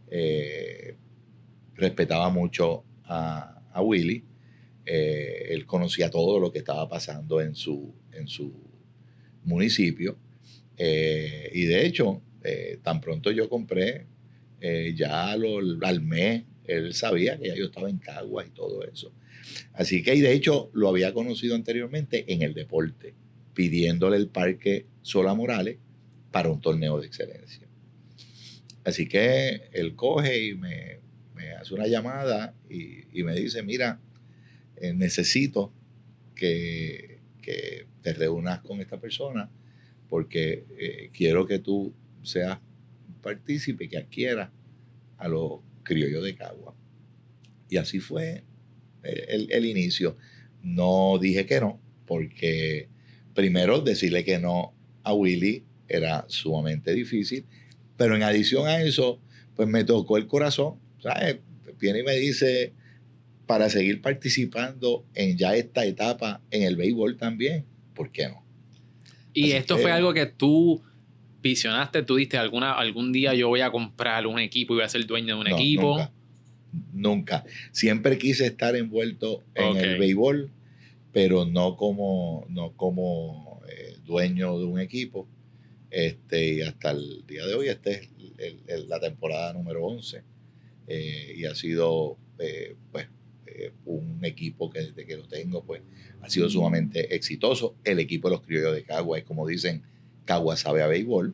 Eh, respetaba mucho a, a Willy. él conocía todo lo que estaba pasando en su, en su municipio. Eh, y de hecho, eh, tan pronto yo compré, eh, ya lo, al mes, él sabía que ya yo estaba en Cagua y todo eso. Así que, y de hecho, lo había conocido anteriormente en el deporte, pidiéndole el parque Sola Morales para un torneo de excelencia. Así que él coge y me, hace una llamada y, me dice, mira, necesito que, que te reúnas con esta persona porque eh, quiero que tú seas partícipe, que adquiera a los criollos de Cagua. Y así fue el, el, inicio. No dije que no, porque primero decirle que no a Willy era sumamente difícil, pero en adición a eso, pues me tocó el corazón. ¿sabes? Viene y me dice, para seguir participando en ya esta etapa en el béisbol también, ¿por qué no? Y esto fue algo que tú visionaste, tú diste alguna, algún día yo voy a comprar un equipo y voy a ser dueño de un equipo. Nunca, Siempre quise estar envuelto en el béisbol, pero no como, no como eh, dueño de un equipo. Este, y hasta el día de hoy, esta es la temporada número 11. Eh, y ha sido, eh, pues, un equipo que desde que lo tengo, pues ha sido sumamente exitoso. El equipo de los criollos de Cagua es como dicen, Cagua sabe a béisbol.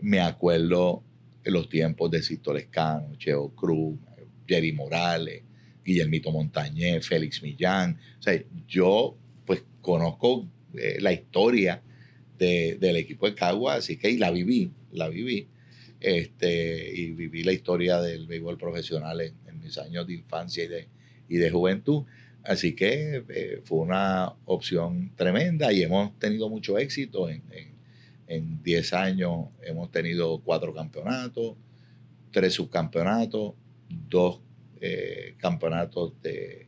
Me acuerdo en los tiempos de Sisto Lescano, Cheo Cruz, Jerry Morales, Guillermito Montañez, Félix Millán. O sea, yo pues conozco eh, la historia del equipo de Cagua, así que y la viví, la viví. Este, y viví la historia del béisbol profesional en mis años de infancia y de, y de juventud. Así que eh, fue una opción tremenda y hemos tenido mucho éxito. En, 10 años hemos tenido cuatro campeonatos, tres subcampeonatos, dos eh, campeonatos de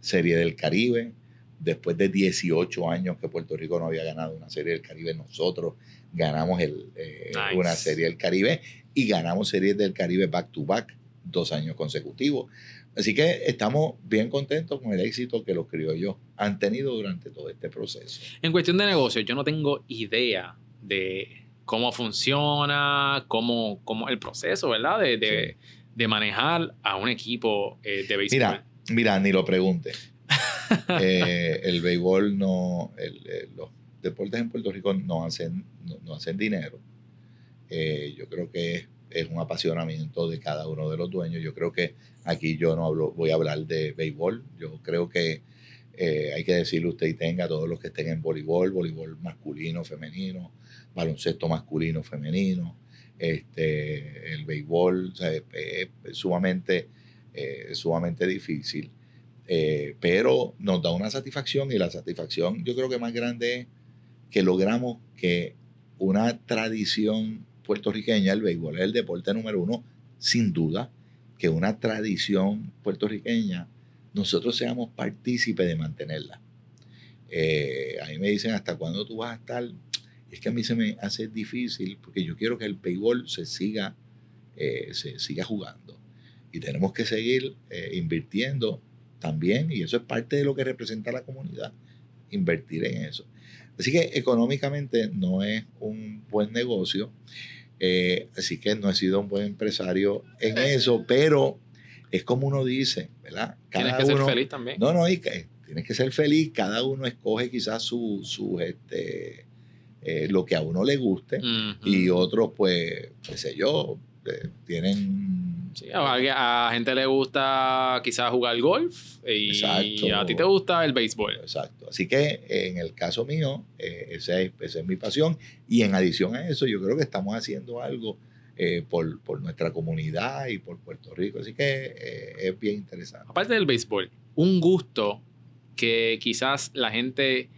Serie del Caribe. Después de 18 años que Puerto Rico no había ganado una Serie del Caribe, nosotros ganamos el, eh, una Serie del Caribe y ganamos Series del Caribe back to back dos años consecutivos. Así que estamos bien contentos con el éxito que los criollos han tenido durante todo este proceso. En cuestión de negocio, yo no tengo idea de cómo funciona, cómo, cómo el proceso, ¿verdad? De, de, manejar a un equipo eh, de béisbol. Mira, mira, ni lo pregunte. Eh, el béisbol no, eh, los deportes en Puerto Rico no hacen, no, hacen dinero. yo creo que es es un apasionamiento de cada uno de los dueños. Yo creo que aquí yo no hablo, voy a hablar de béisbol. Yo creo que eh, hay que decirle usted y tenga a todos los que estén en voleibol, voleibol masculino, femenino, baloncesto masculino, femenino, este, el béisbol, es, sumamente, eh, sumamente difícil. Eh, pero nos da una satisfacción y la satisfacción yo creo que más grande es que logramos que una tradición puertorriqueña, el béisbol es el deporte número uno, sin duda, que una tradición puertorriqueña, nosotros seamos partícipes de mantenerla. Eh, a mí me dicen, ¿hasta cuándo tú vas a estar? Es que a mí se me hace difícil porque yo quiero que el béisbol se siga, eh, se siga jugando. Y tenemos que seguir eh, invirtiendo también, y eso es parte de lo que representa la comunidad, invertir en eso. Así que económicamente no es un buen negocio. Eh, así que no he sido un buen empresario en eso, pero es como uno dice, ¿verdad? tienes que ser feliz también. No, no, tienes que ser feliz. Cada uno escoge quizás sus su, este, lo que a uno le guste y otros, pues, qué sé yo, tienen... Sí, a, gente le gusta quizás jugar golf y a ti te gusta el béisbol. Exacto. Así que en el caso mío, esa, es, esa, es, mi pasión y en adición a eso, yo creo que estamos haciendo algo eh, por, por, nuestra comunidad y por Puerto Rico. Así que eh, es bien interesante. Aparte del béisbol, un gusto que quizás la gente,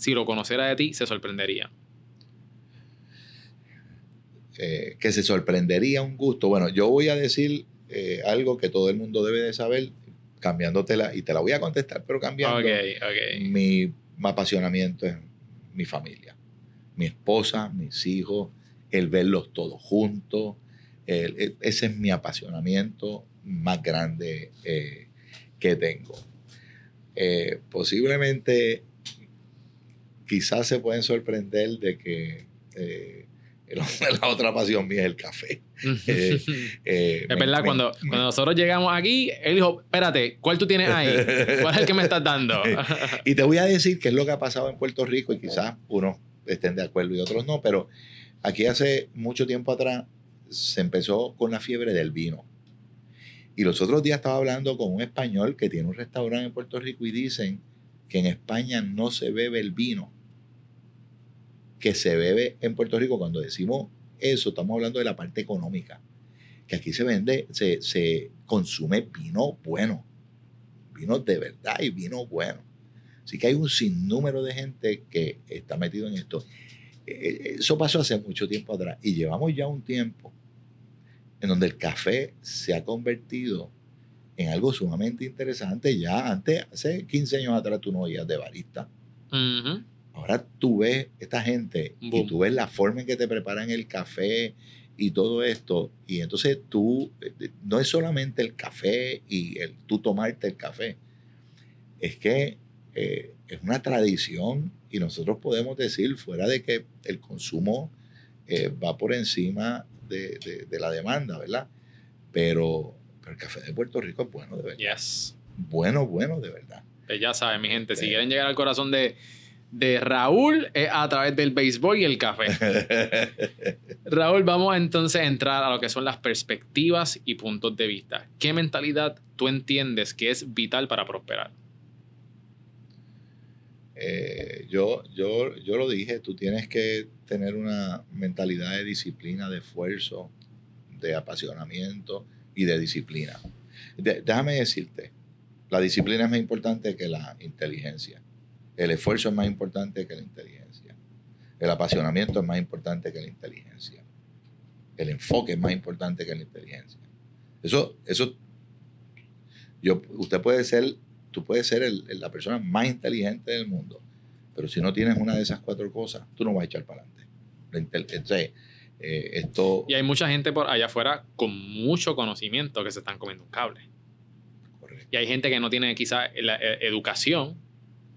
si lo conociera de ti, se sorprendería. Eh, que se sorprendería un gusto. Bueno, yo voy a decir algo que todo el mundo debe de saber, cambiándotela, y te la voy a contestar, pero cambiando. Mi apasionamiento es mi familia, mi esposa, mis hijos, el verlos todos juntos. E, ese es mi apasionamiento más grande eh, que tengo. Eh, posiblemente, quizás se pueden sorprender de que eh, la otra pasión mía es el café. es verdad, cuando, cuando nosotros llegamos aquí, él dijo, espérate, ¿cuál tú tienes ahí? ¿Cuál es el que me estás dando? y te voy a decir qué es lo que ha pasado en Puerto Rico y quizás unos estén de acuerdo y otros no, pero Aquí hace mucho tiempo atrás se empezó con la fiebre del vino. Y los otros días estaba hablando con un español que tiene un restaurante en Puerto Rico y dicen que en España no se bebe el vino que se bebe en Puerto Rico. Cuando decimos eso, estamos hablando de la parte económica. Que aquí se vende, se, se consume vino bueno. Vino de verdad y vino bueno. Así que hay un sinnúmero de gente que está metido en esto. Eh, eso pasó hace mucho tiempo atrás y llevamos ya un tiempo en donde el café se ha convertido en algo sumamente interesante. Ya antes, hace 15 años atrás, tú no oías de barista. Ahora tú ves esta gente y tú ves la forma en que te preparan el café y todo esto. Y entonces tú, eh, no es solamente el café y el tú tomarte el café, es que eh, es una tradición y nosotros podemos decir, fuera de que el consumo eh, va por encima de, la demanda, ¿verdad? Pero, el café de Puerto Rico es bueno, de verdad. Yes. Bueno, bueno, de verdad. Pues ya saben, mi gente, si quieren llegar al corazón de, de Raúl es a través del béisbol y el café. Raúl, vamos entonces a entrar a lo que son las perspectivas y puntos de vista. ¿Qué mentalidad tú entiendes que es vital para prosperar? Eh, yo, yo, yo lo dije, tú tienes que tener una mentalidad de disciplina, de esfuerzo, de apasionamiento y de disciplina. déjame decirte, la disciplina es más importante que la inteligencia. El esfuerzo es más importante que la inteligencia. El apasionamiento es más importante que la inteligencia. El enfoque es más importante que la inteligencia. Eso, eso, yo, usted puede ser tú puedes ser la persona más inteligente del mundo, pero si no tienes una de esas cuatro cosas, tú no vas a echar para adelante. Entonces, eh, esto... Y hay mucha gente por allá afuera con mucho conocimiento que se están comiendo un cable. Correcto. Y hay gente que no tiene quizá la eh, educación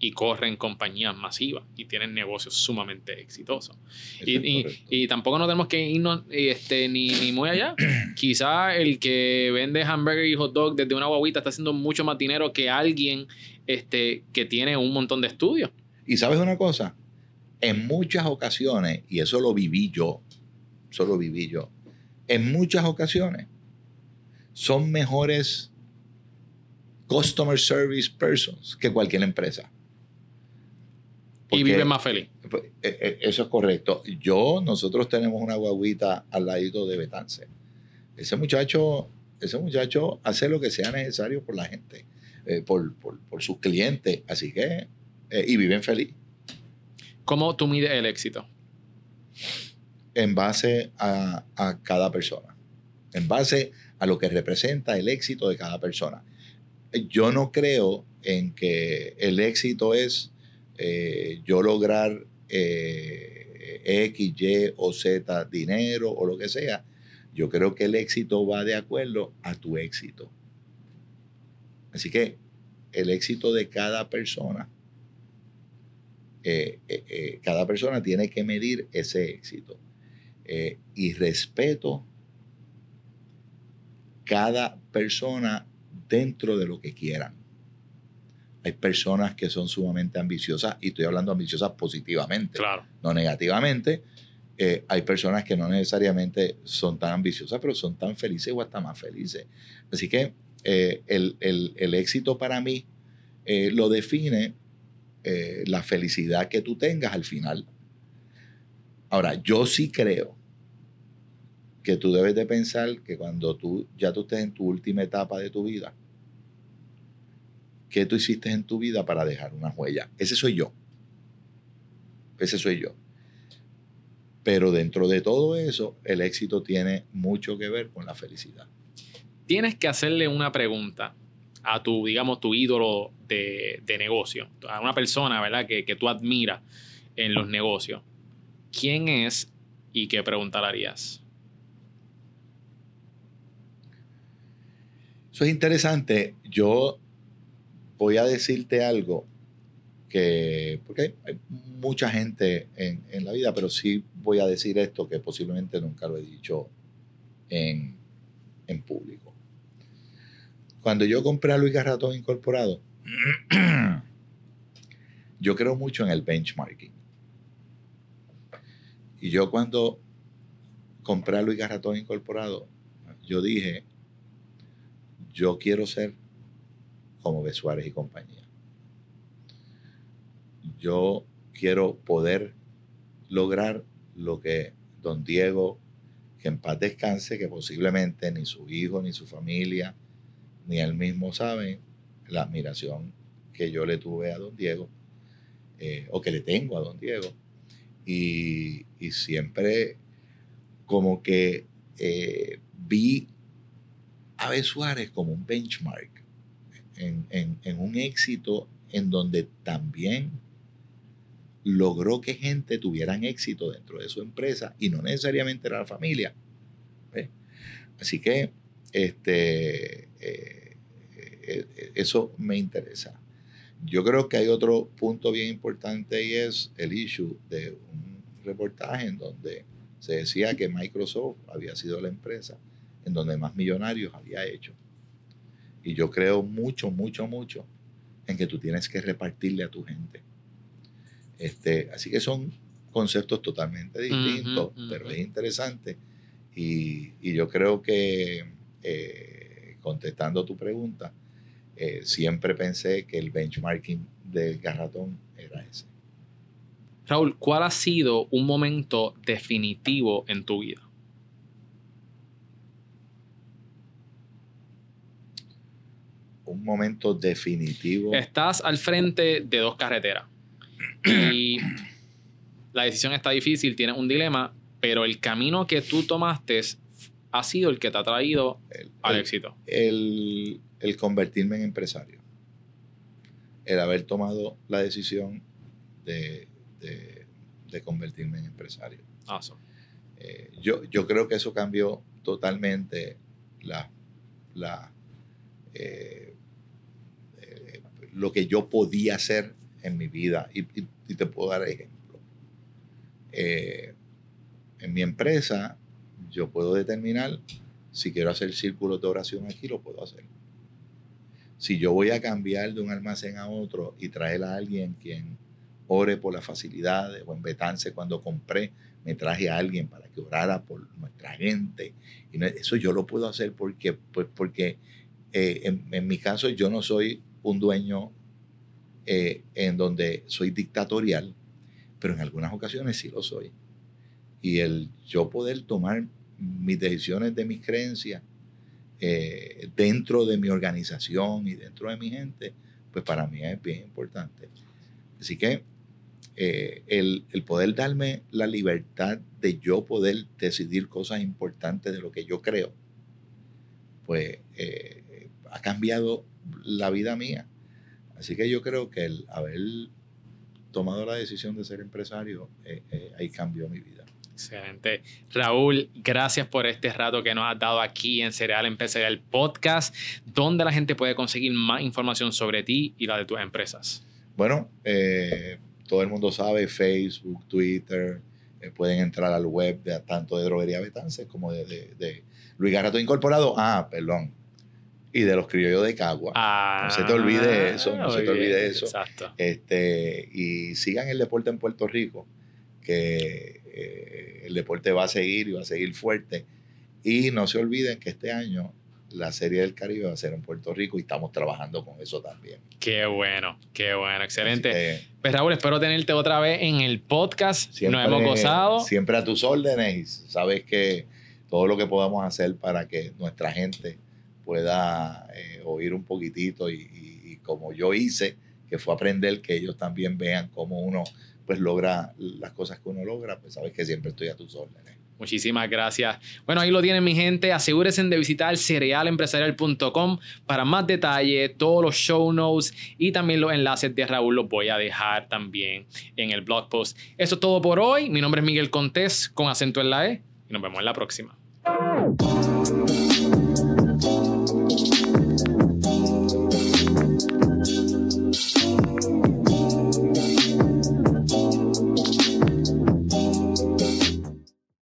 y corren compañías masivas y tienen negocios sumamente exitosos. Y, tampoco no tenemos que irnos este, ni, ni muy allá. Quizá el que vende hamburger y hot dog desde una guaguita está haciendo mucho más dinero que alguien este, que tiene un montón de estudios. Y sabes una cosa, en muchas ocasiones, y eso lo viví yo, eso lo viví yo, en muchas ocasiones son mejores customer service persons que cualquier empresa y vive más feliz. Pues, e, e, eso es correcto. Yo, nosotros tenemos una guaguita al ladito de Betance. Ese muchacho, ese muchacho hace lo que sea necesario por la gente, eh, por, sus clientes. Así que, eh, y viven feliz. ¿Cómo tú mides el éxito? En base a, a cada persona. En base a lo que representa el éxito de cada persona. Yo no creo en que el éxito es eh, yo lograr eh, X, Y o Z dinero o lo que sea, yo creo que el éxito va de acuerdo a tu éxito. Así que el éxito de cada persona, eh, cada persona tiene que medir ese éxito. y respeto cada persona dentro de lo que quieran. Hay personas que son sumamente ambiciosas, y estoy hablando ambiciosas positivamente, claro. no negativamente. Eh, hay personas que no necesariamente son tan ambiciosas, pero son tan felices o hasta más felices. Así que eh, el, éxito para mí eh, lo define la felicidad que tú tengas al final. Ahora, yo sí creo que tú debes de pensar que cuando tú ya tú estés en tu última etapa de tu vida, ¿qué tú hiciste en tu vida para dejar una huella? Ese soy yo. Ese soy yo. Pero dentro de todo eso, el éxito tiene mucho que ver con la felicidad. Tienes que hacerle una pregunta a tu, digamos, tu ídolo de, negocio, a una persona, ¿verdad?, que, tú admiras en los negocios. ¿Quién es y qué pregunta le harías? Eso es interesante. Yo voy a decirte algo que, porque hay, mucha gente en, la vida, pero sí voy a decir esto que posiblemente nunca lo he dicho en, público. Cuando yo compré a Luis Garratón Incorporado, yo creo mucho en el benchmarking. Y yo cuando compré a Luis Garratón Incorporado, yo dije, yo quiero ser como de Suárez y compañía. Yo quiero poder lograr lo que don Diego, que en paz descanse, que posiblemente ni su hijo, ni su familia, ni él mismo saben la admiración que yo le tuve a don Diego, eh, o que le tengo a don Diego. Y, siempre como que eh, vi a B. Suárez como un benchmark en, un éxito en donde también logró que gente tuvieran éxito dentro de su empresa y no necesariamente era la familia. Así que este, eh, eh, eso me interesa. Yo creo que hay otro punto bien importante y es el issue de un reportaje en donde se decía que Microsoft había sido la empresa en donde más millonarios había hecho. Y yo creo mucho, mucho, mucho en que tú tienes que repartirle a tu gente. Este, así que son conceptos totalmente distintos, pero es interesante. Y, yo creo que, eh, contestando tu pregunta, eh, siempre pensé que el benchmarking del garratón era ese. Raúl, ¿cuál ha sido un momento definitivo en tu vida? Un momento definitivo. Estás al frente de dos carreteras y la decisión está difícil, tienes un dilema, pero el camino que tú tomaste ha sido el que te ha traído al éxito. El, convertirme en empresario. El haber tomado la decisión de, convertirme en empresario. Eh, yo, yo creo que eso cambió totalmente la, la eh, lo que yo podía hacer en mi vida. Y, te puedo dar ejemplo. Eh, en mi empresa, yo puedo determinar si quiero hacer círculos de oración aquí, lo puedo hacer. Si yo voy a cambiar de un almacén a otro y traer a alguien quien ore por las facilidades, o en Betance cuando compré, me traje a alguien para que orara por nuestra gente. Y eso yo lo puedo hacer porque, pues porque eh, en, en, mi caso yo no soy un dueño eh, en donde soy dictatorial, pero en algunas ocasiones sí lo soy. Y el yo poder tomar mis decisiones de mis creencias eh, dentro de mi organización y dentro de mi gente, pues para mí es bien importante. Así que eh, el, el, poder darme la libertad de yo poder decidir cosas importantes de lo que yo creo, pues ha cambiado la vida mía. Así que yo creo que el haber tomado la decisión de ser empresario, eh, eh, ahí cambió mi vida. Excelente. Raúl, gracias por este rato que nos has dado aquí en Cereal Empresarial Podcast, donde la gente puede conseguir más información sobre ti y la de tus empresas. Bueno, eh, todo el mundo sabe, Facebook, Twitter, pueden entrar al web de tanto de Droguería Betance como de, de, de Luis Garrato Incorporado. Ah, perdón, y de los criollos de Cagua. no se te olvide ah, eso, no se te olvide eso. Exacto. Este, y sigan el deporte en Puerto Rico, que eh, el deporte va a seguir y va a seguir fuerte. Y no se olviden que este año la Serie del Caribe va a ser en Puerto Rico y estamos trabajando con eso también. Qué bueno, qué bueno, excelente. pues Raúl, espero tenerte otra vez en el podcast. Siempre, Nos hemos gozado. Siempre a tus órdenes y sabes que todo lo que podamos hacer para que nuestra gente pueda eh, oír un poquitito y, como yo hice, que fue aprender que ellos también vean cómo uno pues logra las cosas que uno logra, pues sabes que siempre estoy a tus órdenes. Muchísimas gracias. Bueno, ahí lo tienen mi gente. Asegúrense de visitar cerealempresarial.com para más detalles, todos los show notes y también los enlaces de Raúl los voy a dejar también en el blog post. Eso es todo por hoy. Mi nombre es Miguel Contés con acento en la E y nos vemos en la próxima.